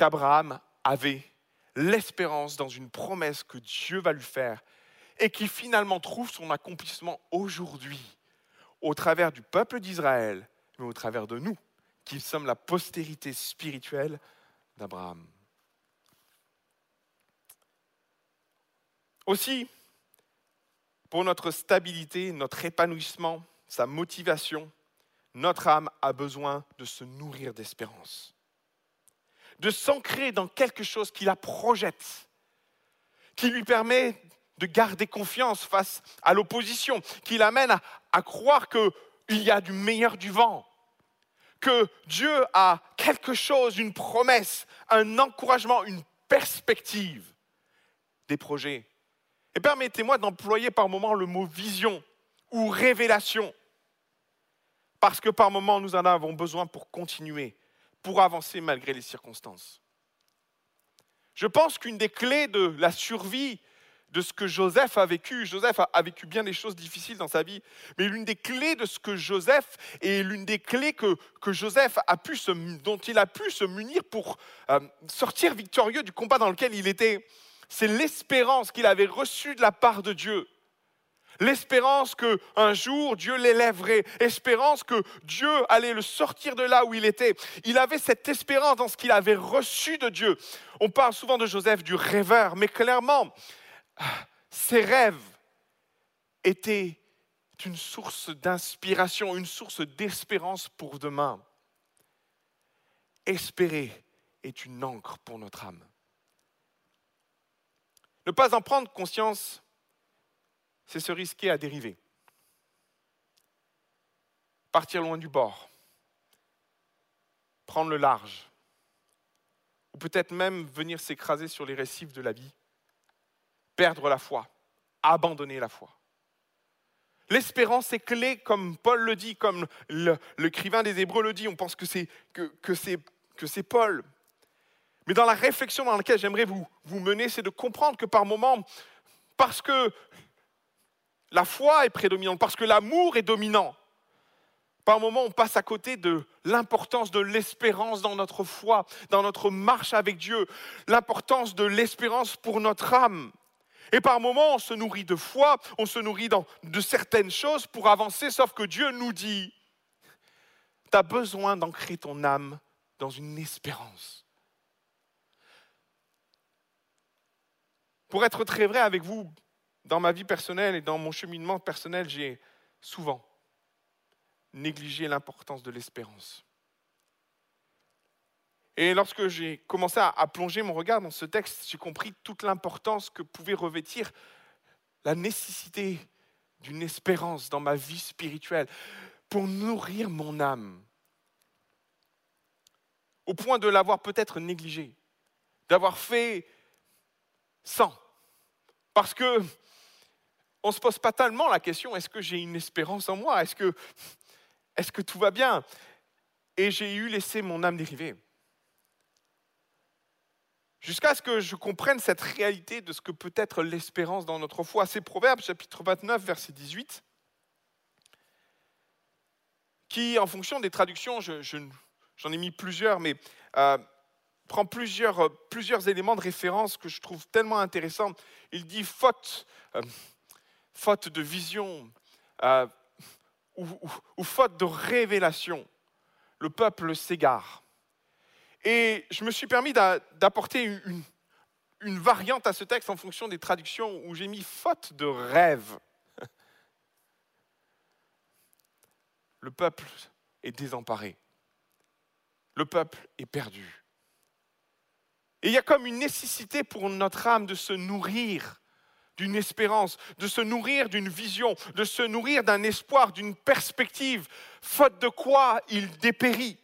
qu'Abraham avait, l'espérance dans une promesse que Dieu va lui faire et qui finalement trouve son accomplissement aujourd'hui au travers du peuple d'Israël, mais au travers de nous, qui sommes la postérité spirituelle d'Abraham. Aussi, pour notre stabilité, notre épanouissement, sa motivation, notre âme a besoin de se nourrir d'espérance, de s'ancrer dans quelque chose qui la projette, qui lui permet de garder confiance face à l'opposition, qui l'amène à, à croire qu'il y a du meilleur du vent, que Dieu a quelque chose, une promesse, un encouragement, une perspective, des projets. Et permettez-moi d'employer par moment le mot vision ou révélation, parce que par moment nous en avons besoin pour continuer, pour avancer malgré les circonstances. Je pense qu'une des clés de la survie de ce que Joseph a vécu. Joseph a, vécu bien des choses difficiles dans sa vie, mais l'une des clés de ce que Joseph et l'une des clés que, que Joseph a pu se, dont il a pu se munir pour euh, sortir victorieux du combat dans lequel il était, c'est l'espérance qu'il avait reçue de la part de Dieu. L'espérance que un jour Dieu l'élèverait, espérance que Dieu allait le sortir de là où il était. Il avait cette espérance dans ce qu'il avait reçu de Dieu. On parle souvent de Joseph du rêveur, mais clairement, ses rêves étaient une source d'inspiration, une source d'espérance pour demain. Espérer est une encre pour notre âme. Ne pas en prendre conscience, c'est se risquer à dériver. Partir loin du bord, prendre le large, ou peut-être même venir s'écraser sur les récifs de la vie perdre la foi, abandonner la foi. L'espérance est clé, comme Paul le dit, comme l'écrivain des Hébreux le dit. On pense que c'est que, que Paul. Mais dans la réflexion dans laquelle j'aimerais vous, vous mener, c'est de comprendre que par moments, parce que la foi est prédominante, parce que l'amour est dominant, par moments on passe à côté de l'importance de l'espérance dans notre foi, dans notre marche avec Dieu, l'importance de l'espérance pour notre âme. Et par moments, on se nourrit de foi, on se nourrit de certaines choses pour avancer, sauf que Dieu nous dit, tu as besoin d'ancrer ton âme dans une espérance. Pour être très vrai avec vous, dans ma vie personnelle et dans mon cheminement personnel, j'ai souvent négligé l'importance de l'espérance. Et lorsque j'ai commencé à, plonger mon regard dans ce texte, j'ai compris toute l'importance que pouvait revêtir la nécessité d'une espérance dans ma vie spirituelle pour nourrir mon âme, au point de l'avoir peut-être négligé, d'avoir fait sans, parce que on ne se pose pas tellement la question est-ce que j'ai une espérance en moi? Est-ce que, est que tout va bien? Et j'ai eu laissé mon âme dériver jusqu'à ce que je comprenne cette réalité de ce que peut être l'espérance dans notre foi. C'est Proverbe chapitre 29, verset 18, qui, en fonction des traductions, j'en ai mis plusieurs, mais euh, prend plusieurs, plusieurs éléments de référence que je trouve tellement intéressants. Il dit faute, euh, faute de vision euh, ou faute de révélation, le peuple s'égare. Et je me suis permis d'apporter une, variante à ce texte en fonction des traductions où j'ai mis faute de rêve. le peuple est désemparé. Le peuple est perdu. Et il y a comme une nécessité pour notre âme de se nourrir d'une espérance, de se nourrir d'une vision, de se nourrir d'un espoir, d'une perspective, faute de quoi il dépérit.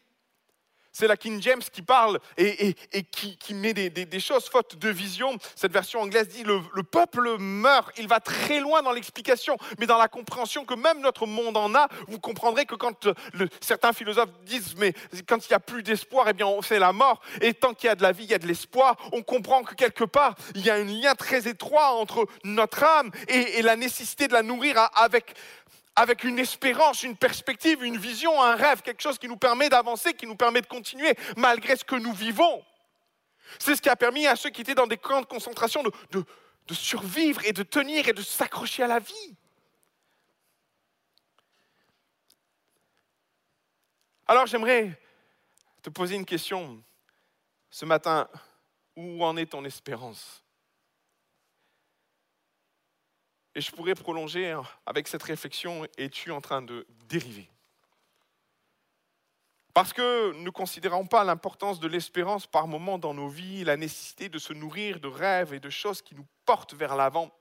C'est la King James qui parle et, qui, met des, choses faute de vision. Cette version anglaise dit le, le peuple meurt. Il va très loin dans l'explication, mais dans la compréhension que même notre monde en a. Vous comprendrez que quand certains philosophes disent mais quand il n'y a plus d'espoir, eh bien c'est la mort. Et tant qu'il y a de la vie, il y a de l'espoir. On comprend que quelque part il y a un lien très étroit entre notre âme et la nécessité de la nourrir avec avec une espérance, une perspective, une vision, un rêve, quelque chose qui nous permet d'avancer, qui nous permet de continuer malgré ce que nous vivons. C'est ce qui a permis à ceux qui étaient dans des camps de concentration de, survivre et de tenir et de s'accrocher à la vie. Alors j'aimerais te poser une question ce matin. Où en est ton espérance? Et je pourrais prolonger hein, avec cette réflexion, es-tu en train de dériver? Parce que ne considérons pas l'importance de l'espérance par moments dans nos vies, la nécessité de se nourrir de rêves et de choses qui nous portent vers l'avant,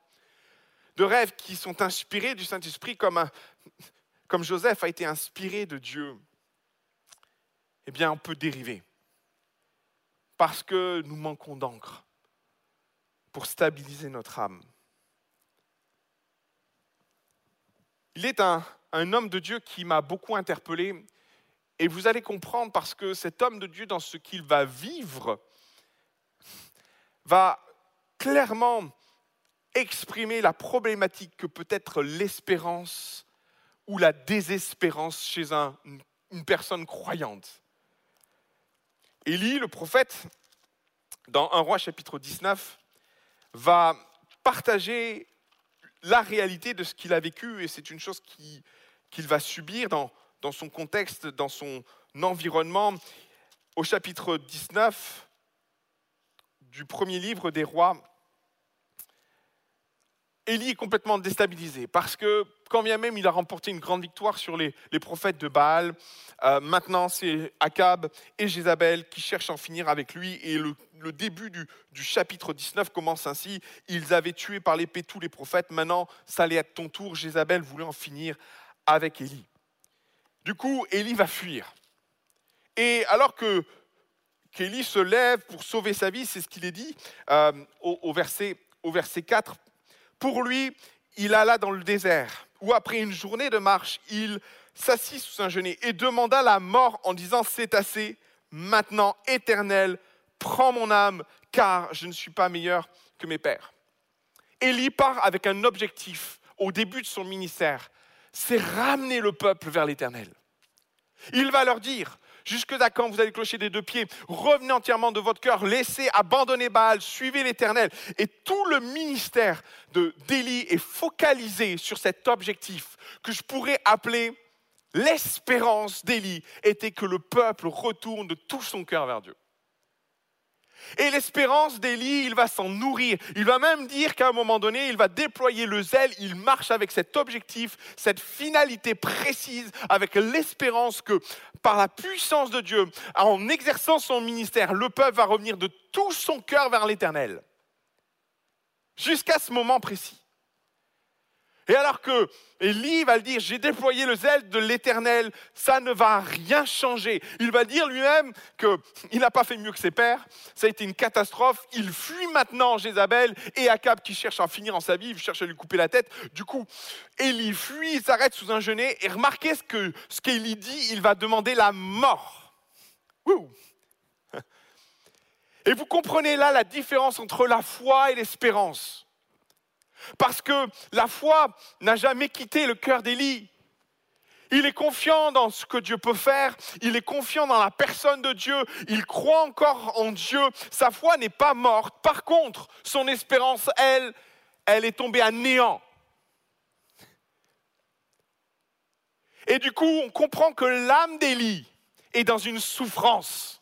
de rêves qui sont inspirés du Saint-Esprit comme, comme Joseph a été inspiré de Dieu. Eh bien, on peut dériver parce que nous manquons d'encre pour stabiliser notre âme. Il est un, homme de Dieu qui m'a beaucoup interpellé. Et vous allez comprendre parce que cet homme de Dieu, dans ce qu'il va vivre, va clairement exprimer la problématique que peut être l'espérance ou la désespérance chez une personne croyante. Élie, le prophète, dans 1 roi chapitre 19, va partager la réalité de ce qu'il a vécu et c'est une chose qu'il va subir dans, dans son contexte, dans son environnement. Au chapitre 19 du premier livre des rois, Élie est complètement déstabilisé parce que quand bien même il a remporté une grande victoire sur les, prophètes de Baal, euh, maintenant c'est Akab et Jézabel qui cherchent à en finir avec lui. Et le, début du, chapitre 19 commence ainsi. Ils avaient tué par l'épée tous les prophètes, maintenant ça allait être ton tour. Jézabel voulait en finir avec Élie. Du coup, Élie va fuir. Et alors que qu'Élie se lève pour sauver sa vie, c'est ce qu'il est dit euh, au, verset, au verset 4, pour lui, il alla dans le désert, où après une journée de marche, il s'assit sous un genêt et demanda la mort en disant, c'est assez, maintenant, éternel, prends mon âme, car je ne suis pas meilleur que mes pères. Élie part avec un objectif au début de son ministère, c'est ramener le peuple vers l'éternel. Il va leur dire, Jusque à quand vous allez clocher des deux pieds Revenez entièrement de votre cœur, laissez abandonner Baal, suivez l'Éternel. Et tout le ministère d'Élie est focalisé sur cet objectif que je pourrais appeler l'espérance d'Élie était que le peuple retourne de tout son cœur vers Dieu. Et l'espérance d'Élie, il va s'en nourrir. Il va même dire qu'à un moment donné, il va déployer le zèle, il marche avec cet objectif, cette finalité précise, avec l'espérance que par la puissance de Dieu, en exerçant son ministère, le peuple va revenir de tout son cœur vers l'Éternel. Jusqu'à ce moment précis. Et alors que Élie va le dire, j'ai déployé le zèle de l'Éternel, ça ne va rien changer. Il va dire lui-même qu'il n'a pas fait mieux que ses pères, ça a été une catastrophe, il fuit maintenant Jézabel et Akab qui cherche à finir en sa vie, il cherche à lui couper la tête. Du coup, Élie fuit, il s'arrête sous un genêt et remarquez ce que ce qu'Élie dit, il va demander la mort. Et vous comprenez là la différence entre la foi et l'espérance. Parce que la foi n'a jamais quitté le cœur d'Élie. Il est confiant dans ce que Dieu peut faire, il est confiant dans la personne de Dieu, il croit encore en Dieu, sa foi n'est pas morte. Par contre, son espérance, elle, elle est tombée à néant. Et du coup, on comprend que l'âme d'Élie est dans une souffrance.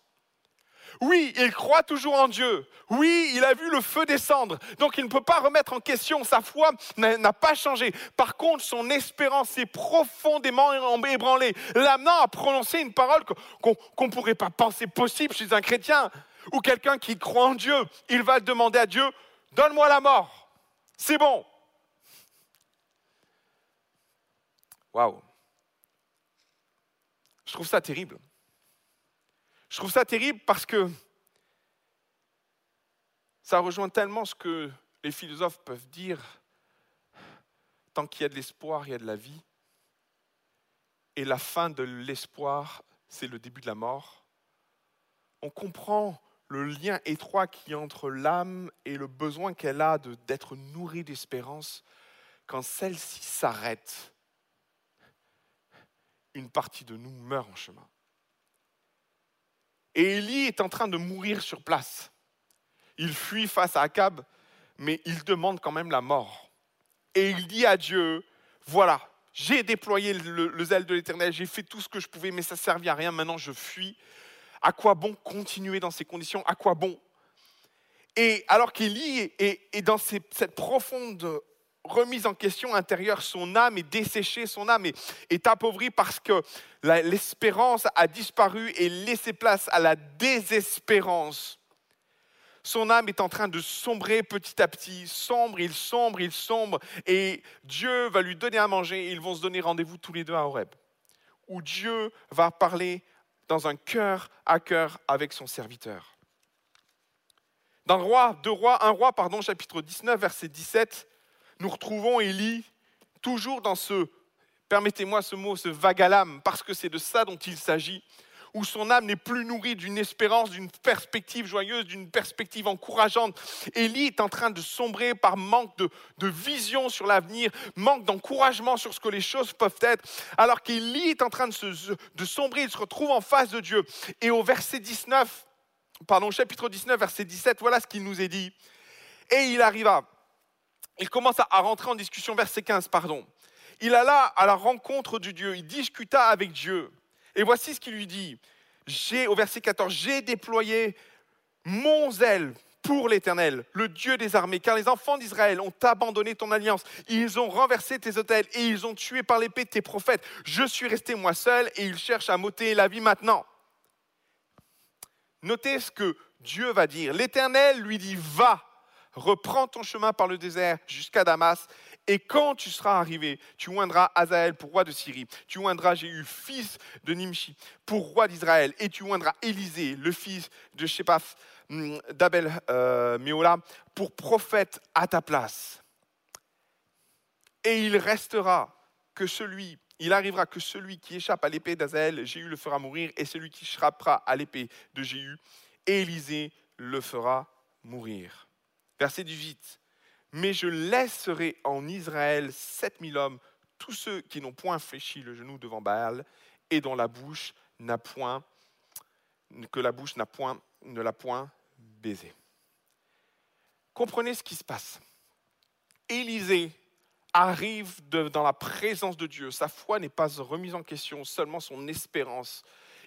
Oui, il croit toujours en Dieu. Oui, il a vu le feu descendre. Donc il ne peut pas remettre en question. Sa foi n'a pas changé. Par contre, son espérance s'est profondément ébranlée, l'amenant à prononcer une parole qu'on ne pourrait pas penser possible chez un chrétien ou quelqu'un qui croit en Dieu. Il va demander à Dieu, donne-moi la mort. C'est bon. Waouh. Je trouve ça terrible. Je trouve ça terrible parce que ça rejoint tellement ce que les philosophes peuvent dire. Tant qu'il y a de l'espoir, il y a de la vie. Et la fin de l'espoir, c'est le début de la mort. On comprend le lien étroit qui a entre l'âme et le besoin qu'elle a d'être nourrie d'espérance. Quand celle-ci s'arrête, une partie de nous meurt en chemin. Et Élie est en train de mourir sur place. Il fuit face à Akab, mais il demande quand même la mort. Et il dit à Dieu, voilà, j'ai déployé le, le zèle de l'Éternel, j'ai fait tout ce que je pouvais, mais ça ne servit à rien, maintenant je fuis. À quoi bon continuer dans ces conditions? À quoi bon? Et alors qu'Élie est, est- dans cette profonde remise en question intérieure, son âme est desséchée, son âme est, est appauvrie parce que l'espérance a disparu et laissé place à la désespérance. Son âme est en train de sombrer petit à petit, sombre, il sombre, il sombre, et Dieu va lui donner à manger, et ils vont se donner rendez-vous tous les deux à Horeb, où Dieu va parler dans un cœur à cœur avec son serviteur. Dans le roi, deux rois, un roi, pardon, chapitre 19, verset 17, nous retrouvons Élie toujours dans ce, permettez-moi ce mot, ce vagalame, parce que c'est de ça dont il s'agit, où son âme n'est plus nourrie d'une espérance, d'une perspective joyeuse, d'une perspective encourageante. Élie est en train de sombrer par manque de, de vision sur l'avenir, manque d'encouragement sur ce que les choses peuvent être, alors qu'Élie est en train de, de sombrer, il se retrouve en face de Dieu. Et au verset 19, pardon, chapitre 19, verset 17, voilà ce qu'il nous est dit. Et il arriva, il commence à- rentrer en discussion, verset 15, pardon. Il alla à la rencontre de Dieu, il discuta avec Dieu. Et voici ce qu'il lui dit. J'ai, au verset 14, j'ai déployé mon zèle pour l'Éternel, le Dieu des armées, car les enfants d'Israël ont abandonné ton alliance, ils ont renversé tes autels et ils ont tué par l'épée tes prophètes. Je suis resté moi seul et ils cherchent à m'ôter la vie maintenant. Notez ce que Dieu va dire. L'Éternel lui dit, va, reprends ton chemin par le désert jusqu'à Damas, et quand tu seras arrivé, tu oindras Azaël pour roi de Syrie, tu oindras Jéhu, fils de Nimshi, pour roi d'Israël, et tu oindras Élisée, le fils de Shephath, hum, d'Abel euh, Méola, pour prophète à ta place. Et il restera que celui, il arrivera que celui qui échappe à l'épée d'Azaël, Jéhu le fera mourir, et celui qui échappera à l'épée de Jéhu, Élisée le fera mourir. Verset 18. Mais je laisserai en Israël 7000 hommes, tous ceux qui n'ont point fléchi le genou devant Baal, et dont la bouche n'a point, que la bouche ne l'a point baisé. Comprenez ce qui se passe. Élisée arrive dans la présence de Dieu. Sa foi n'est pas remise en question, seulement son espérance.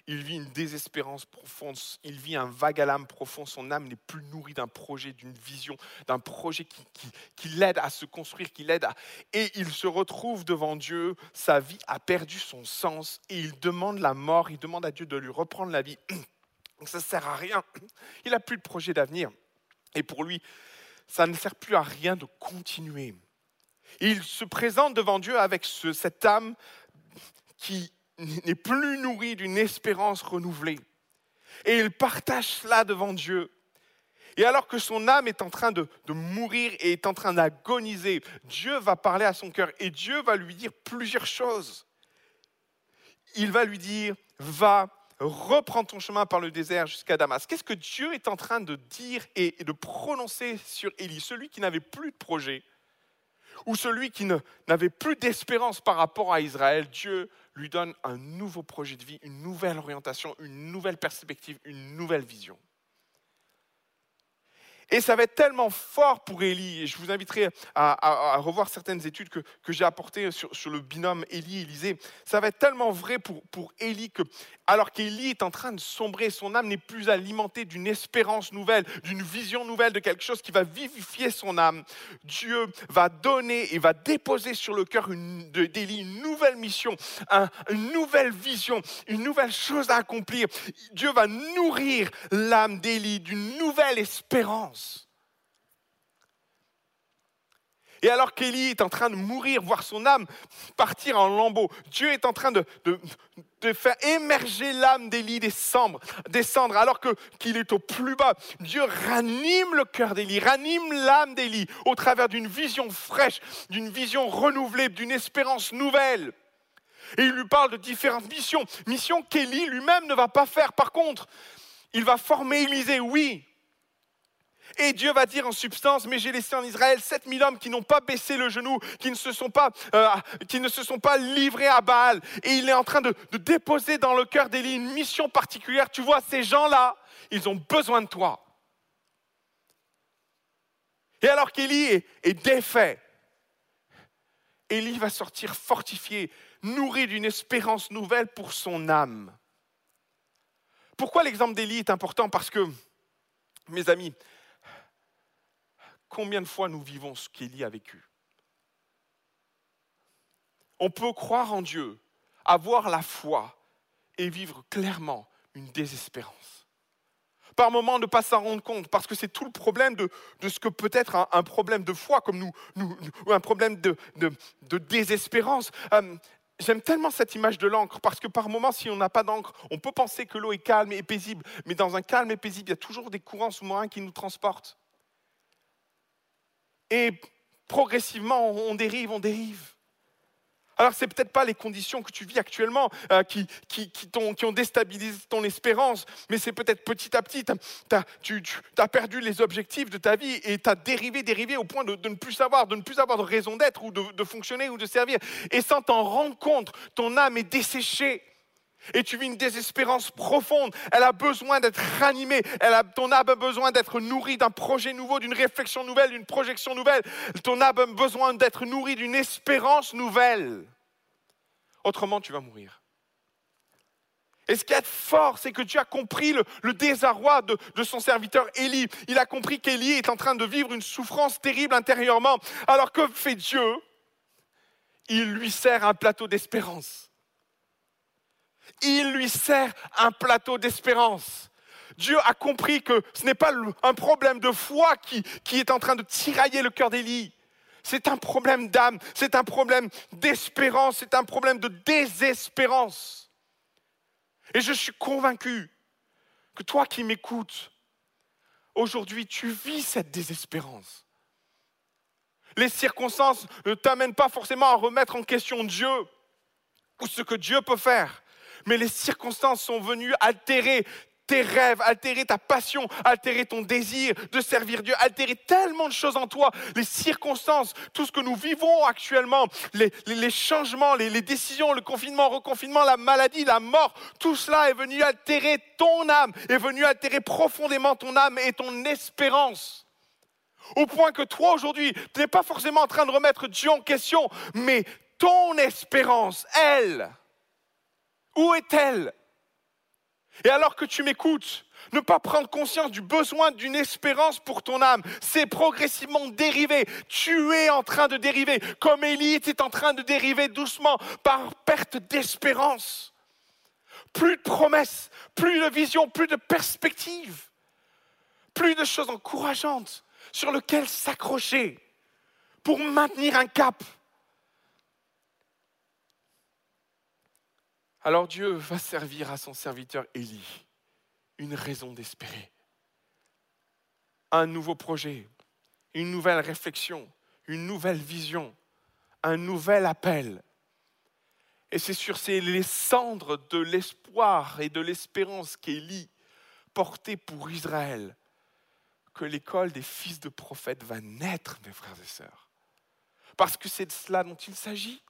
Il vit une désespérance profonde, il vit un vague à l'âme profond, son âme n'est plus nourrie d'un projet, d'une vision, d'un projet qui, l'aide à se construire, qui l'aide à... Et il se retrouve devant Dieu, sa vie a perdu son sens et il demande la mort, il demande à Dieu de lui reprendre la vie. Ça ne sert à rien, il n'a plus de projet d'avenir. Et pour lui, ça ne sert plus à rien de continuer. Il se présente devant Dieu avec ce- cette âme qui n'est plus nourrie d'une espérance renouvelée. Et il partage cela devant Dieu. Et alors que son âme est en train de, mourir et est en train d'agoniser, Dieu va parler à son cœur et Dieu va lui dire plusieurs choses. Il va lui dire, va, reprends ton chemin par le désert jusqu'à Damas. Qu'est-ce que Dieu est en train de dire et de prononcer sur Élie, celui qui n'avait plus de projet, ou celui qui n'avait plus d'espérance par rapport à Israël, Dieu lui donne un nouveau projet de vie, une nouvelle orientation, une nouvelle perspective, une nouvelle vision. Et ça va être tellement fort pour Élie. Et je vous inviterai à, revoir certaines études que, que j'ai apportées sur, sur le binôme Élie-Élisée. Ça va être tellement vrai pour, pour Élie que, alors qu'Élie est en train de sombrer, son âme n'est plus alimentée d'une espérance nouvelle, d'une vision nouvelle, de quelque chose qui va vivifier son âme. Dieu va donner et va déposer sur le cœur d'Élie une nouvelle mission, un- une nouvelle vision, une nouvelle chose à accomplir. Dieu va nourrir l'âme d'Élie d'une nouvelle espérance. Et alors qu'Élie est en train de mourir, voir son âme partir en lambeaux, Dieu est en train de, faire émerger l'âme d'Élie, descendre, descendre, alors qu'il est au plus bas. Dieu ranime le cœur d'Élie, ranime l'âme d'Élie au travers d'une vision fraîche, d'une vision renouvelée, d'une espérance nouvelle. Et il lui parle de différentes missions, missions qu'Élie lui-même ne va pas faire. Par contre, il va former Élisée, oui. Et Dieu va dire en substance, mais j'ai laissé en Israël 7000 hommes qui n'ont pas baissé le genou, qui ne se sont pas, euh, qui ne se livrés à Baal. Et il est en train de, de déposer dans le cœur d'Élie une mission particulière. Tu vois, ces gens-là, ils ont besoin de toi. Et alors qu'Élie est, est défait, Élie va sortir fortifié, nourri d'une espérance nouvelle pour son âme. Pourquoi l'exemple d'Élie est important? Parce que, mes amis, combien de fois nous vivons ce qu'Élie a vécu On peut croire en Dieu, avoir la foi et vivre clairement une désespérance. Par moments, ne pas s'en rendre compte, parce que c'est tout le problème de, ce que peut être un, problème de foi, comme nous, ou un problème de désespérance. Euh, J'aime tellement cette image de l'encre, parce que par moments, si on n'a pas d'encre, on peut penser que l'eau est calme et paisible, mais dans un calme et paisible, il y a toujours des courants sous-marins qui nous transportent. Et progressivement, on dérive, on dérive. Alors, ce n'est peut-être pas les conditions que tu vis actuellement euh, qui, qui, qui t'ont- qui ont déstabilisé ton espérance, mais c'est peut-être petit à petit, t'as- tu, as perdu les objectifs de ta vie et tu as dérivé, dérivé au point de, de ne plus savoir, de ne plus avoir de raison d'être ou de, de fonctionner ou de servir. Et sans t'en rendre compte, ton âme est desséchée. Et tu vis une désespérance profonde. Elle a besoin d'être ranimée. Elle a, ton âme a besoin d'être nourrie d'un projet nouveau, d'une réflexion nouvelle, d'une projection nouvelle. Ton âme a besoin d'être nourrie d'une espérance nouvelle. Autrement, tu vas mourir. Et ce qui est fort, c'est que tu as compris le, désarroi de, de son serviteur Élie. Il a compris qu'Élie est en train de vivre une souffrance terrible intérieurement. Alors que fait Dieu? Il lui sert un plateau d'espérance il lui sert un plateau d'espérance. Dieu a compris que ce n'est pas un problème de foi qui, qui est en train de tirailler le cœur d'Élie. C'est un problème d'âme, c'est un problème d'espérance, c'est un problème de désespérance. Et je suis convaincu que toi qui m'écoutes, aujourd'hui tu vis cette désespérance. Les circonstances ne t'amènent pas forcément à remettre en question Dieu ou ce que Dieu peut faire. Mais les circonstances sont venues altérer tes rêves, altérer ta passion, altérer ton désir de servir Dieu, altérer tellement de choses en toi. Les circonstances, tout ce que nous vivons actuellement, les, changements, les, les décisions, le confinement, reconfinement, la maladie, la mort, tout cela est venu altérer ton âme, est venu altérer profondément ton âme et ton espérance. Au point que toi aujourd'hui, tu n'es pas forcément en train de remettre Dieu en question, mais ton espérance, elle, où est-elle? Et alors que tu m'écoutes, ne pas prendre conscience du besoin d'une espérance pour ton âme, c'est progressivement dérivé. Tu es en train de dériver, comme Élie était en train de dériver doucement par perte d'espérance. Plus de promesses, plus de vision, plus de perspectives, plus de choses encourageantes sur lesquelles s'accrocher pour maintenir un cap. Alors Dieu va servir à son serviteur Élie une raison d'espérer. Un nouveau projet, une nouvelle réflexion, une nouvelle vision, un nouvel appel. Et c'est sur ces les cendres de l'espoir et de l'espérance qu'Élie portait pour Israël que l'école des fils de prophètes va naître, mes frères et sœurs. Parce que c'est de cela dont il s'agit.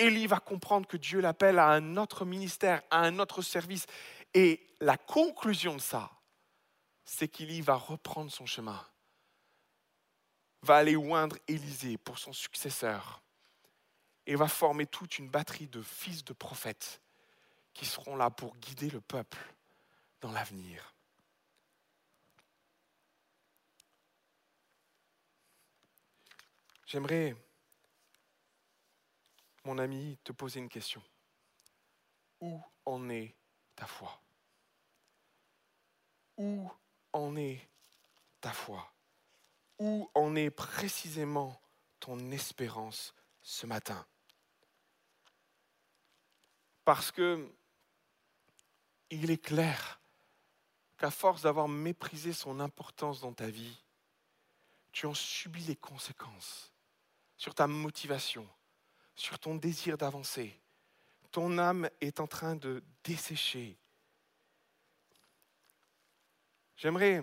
Élie va comprendre que Dieu l'appelle à un autre ministère, à un autre service. Et la conclusion de ça, c'est qu'Élie va reprendre son chemin, va aller oindre Élisée pour son successeur et va former toute une batterie de fils de prophètes qui seront là pour guider le peuple dans l'avenir. J'aimerais, mon ami, te poser une question. Où en est ta foi? Où en est ta foi? Où en est précisément ton espérance ce matin? Parce que il est clair qu'à force d'avoir méprisé son importance dans ta vie, tu en subis les conséquences sur ta motivation, sur ton désir d'avancer. Ton âme est en train de dessécher. J'aimerais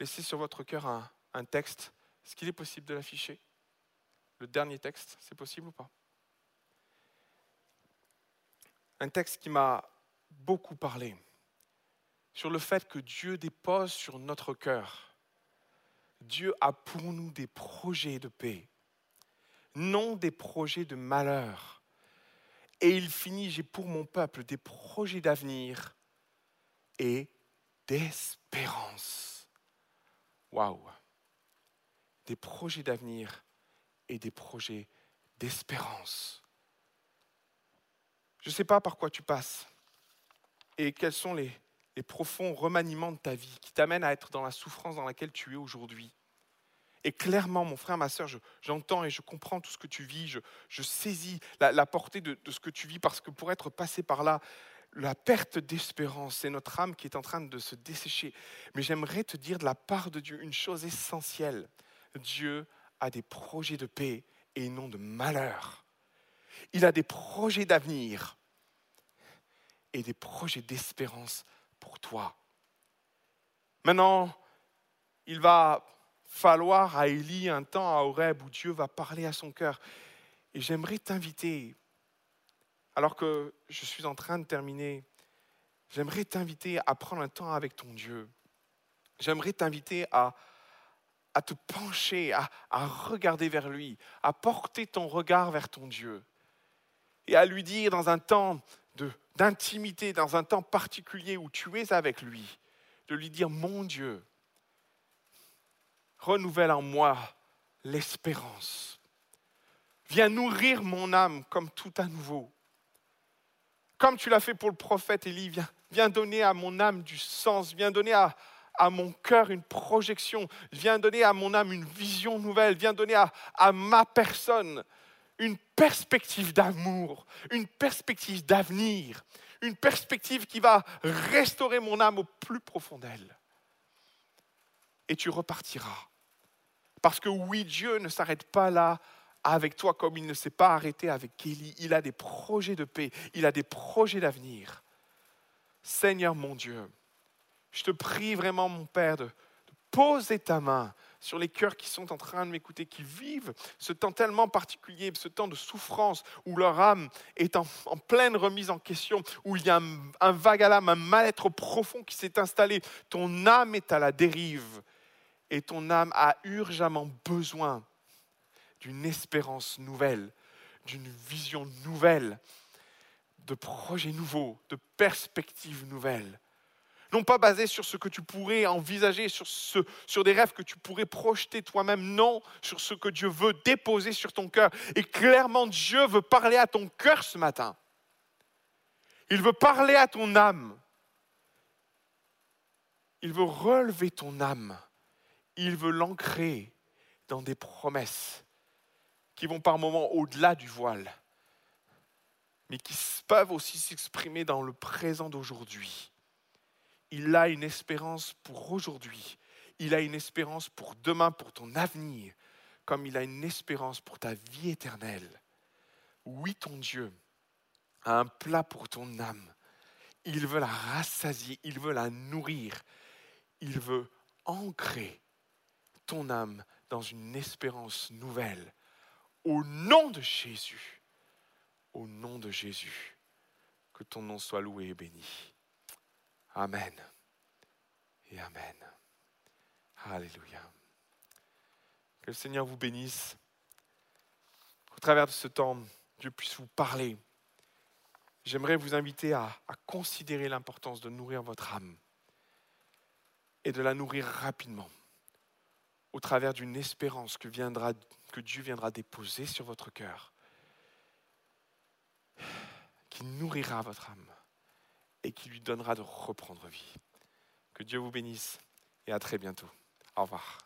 laisser sur votre cœur un, texte. Est-ce qu'il est possible de l'afficher? Le dernier texte, c'est possible ou pas? Un texte qui m'a beaucoup parlé sur le fait que Dieu dépose sur notre cœur. Dieu a pour nous des projets de paix non des projets de malheur. Et il finit, j'ai pour mon peuple des projets d'avenir et d'espérance. Waouh! Des projets d'avenir et des projets d'espérance. Je ne sais pas par quoi tu passes et quels sont les, les profonds remaniements de ta vie qui t'amènent à être dans la souffrance dans laquelle tu es aujourd'hui. Et clairement, mon frère, ma soeur, j'entends et je comprends tout ce que tu vis, je, saisis la, portée de, de, ce que tu vis, parce que pour être passé par là, la perte d'espérance, c'est notre âme qui est en train de se dessécher. Mais j'aimerais te dire de la part de Dieu une chose essentielle. Dieu a des projets de paix et non de malheur. Il a des projets d'avenir et des projets d'espérance pour toi. Maintenant, il va falloir à Élie un temps à Horeb où Dieu va parler à son cœur. Et j'aimerais t'inviter, alors que je suis en train de terminer, j'aimerais t'inviter à prendre un temps avec ton Dieu. J'aimerais t'inviter à, à te pencher, à, à regarder vers lui, à porter ton regard vers ton Dieu et à lui dire dans un temps d'intimité, dans un temps particulier où tu es avec lui, de lui dire, mon Dieu, renouvelle en moi l'espérance. Viens nourrir mon âme comme tout à nouveau. Comme tu l'as fait pour le prophète Élie, viens, donner à mon âme du sens, viens donner à, mon cœur une projection, viens donner à mon âme une vision nouvelle, viens donner à, à ma personne une perspective d'amour, une perspective d'avenir, une perspective qui va restaurer mon âme au plus profond d'elle. Et tu repartiras parce que oui, Dieu ne s'arrête pas là avec toi comme il ne s'est pas arrêté avec Élie. Il a des projets de paix, il a des projets d'avenir. Seigneur mon Dieu, je te prie vraiment, mon Père, de, poser ta main sur les cœurs qui sont en train de m'écouter, qui vivent ce temps tellement particulier, ce temps de souffrance où leur âme est en, pleine remise en question, où il y a un, un vague à l'âme, un mal-être profond qui s'est installé. Ton âme est à la dérive et ton âme a urgemment besoin d'une espérance nouvelle, d'une vision nouvelle, de projets nouveaux, de perspectives nouvelles. Non pas basées sur ce que tu pourrais envisager, sur, sur des rêves que tu pourrais projeter toi-même, non, sur ce que Dieu veut déposer sur ton cœur. Et clairement, Dieu veut parler à ton cœur ce matin. Il veut parler à ton âme. Il veut relever ton âme il veut l'ancrer dans des promesses qui vont par moments au-delà du voile, mais qui peuvent aussi s'exprimer dans le présent d'aujourd'hui. Il a une espérance pour aujourd'hui, il a une espérance pour demain, pour ton avenir, comme il a une espérance pour ta vie éternelle. Oui, ton Dieu a un plat pour ton âme. Il veut la rassasier, il veut la nourrir, il veut ancrer ton âme dans une espérance nouvelle. Au nom de Jésus, au nom de Jésus, que ton nom soit loué et béni. Amen et Amen. Alléluia. Que le Seigneur vous bénisse. Au travers de ce temps, Dieu puisse vous parler. J'aimerais vous inviter à, à considérer l'importance de nourrir votre âme et de la nourrir rapidement au travers d'une espérance que, Dieu viendra déposer sur votre cœur, qui nourrira votre âme et qui lui donnera de reprendre vie. Que Dieu vous bénisse et à très bientôt. Au revoir.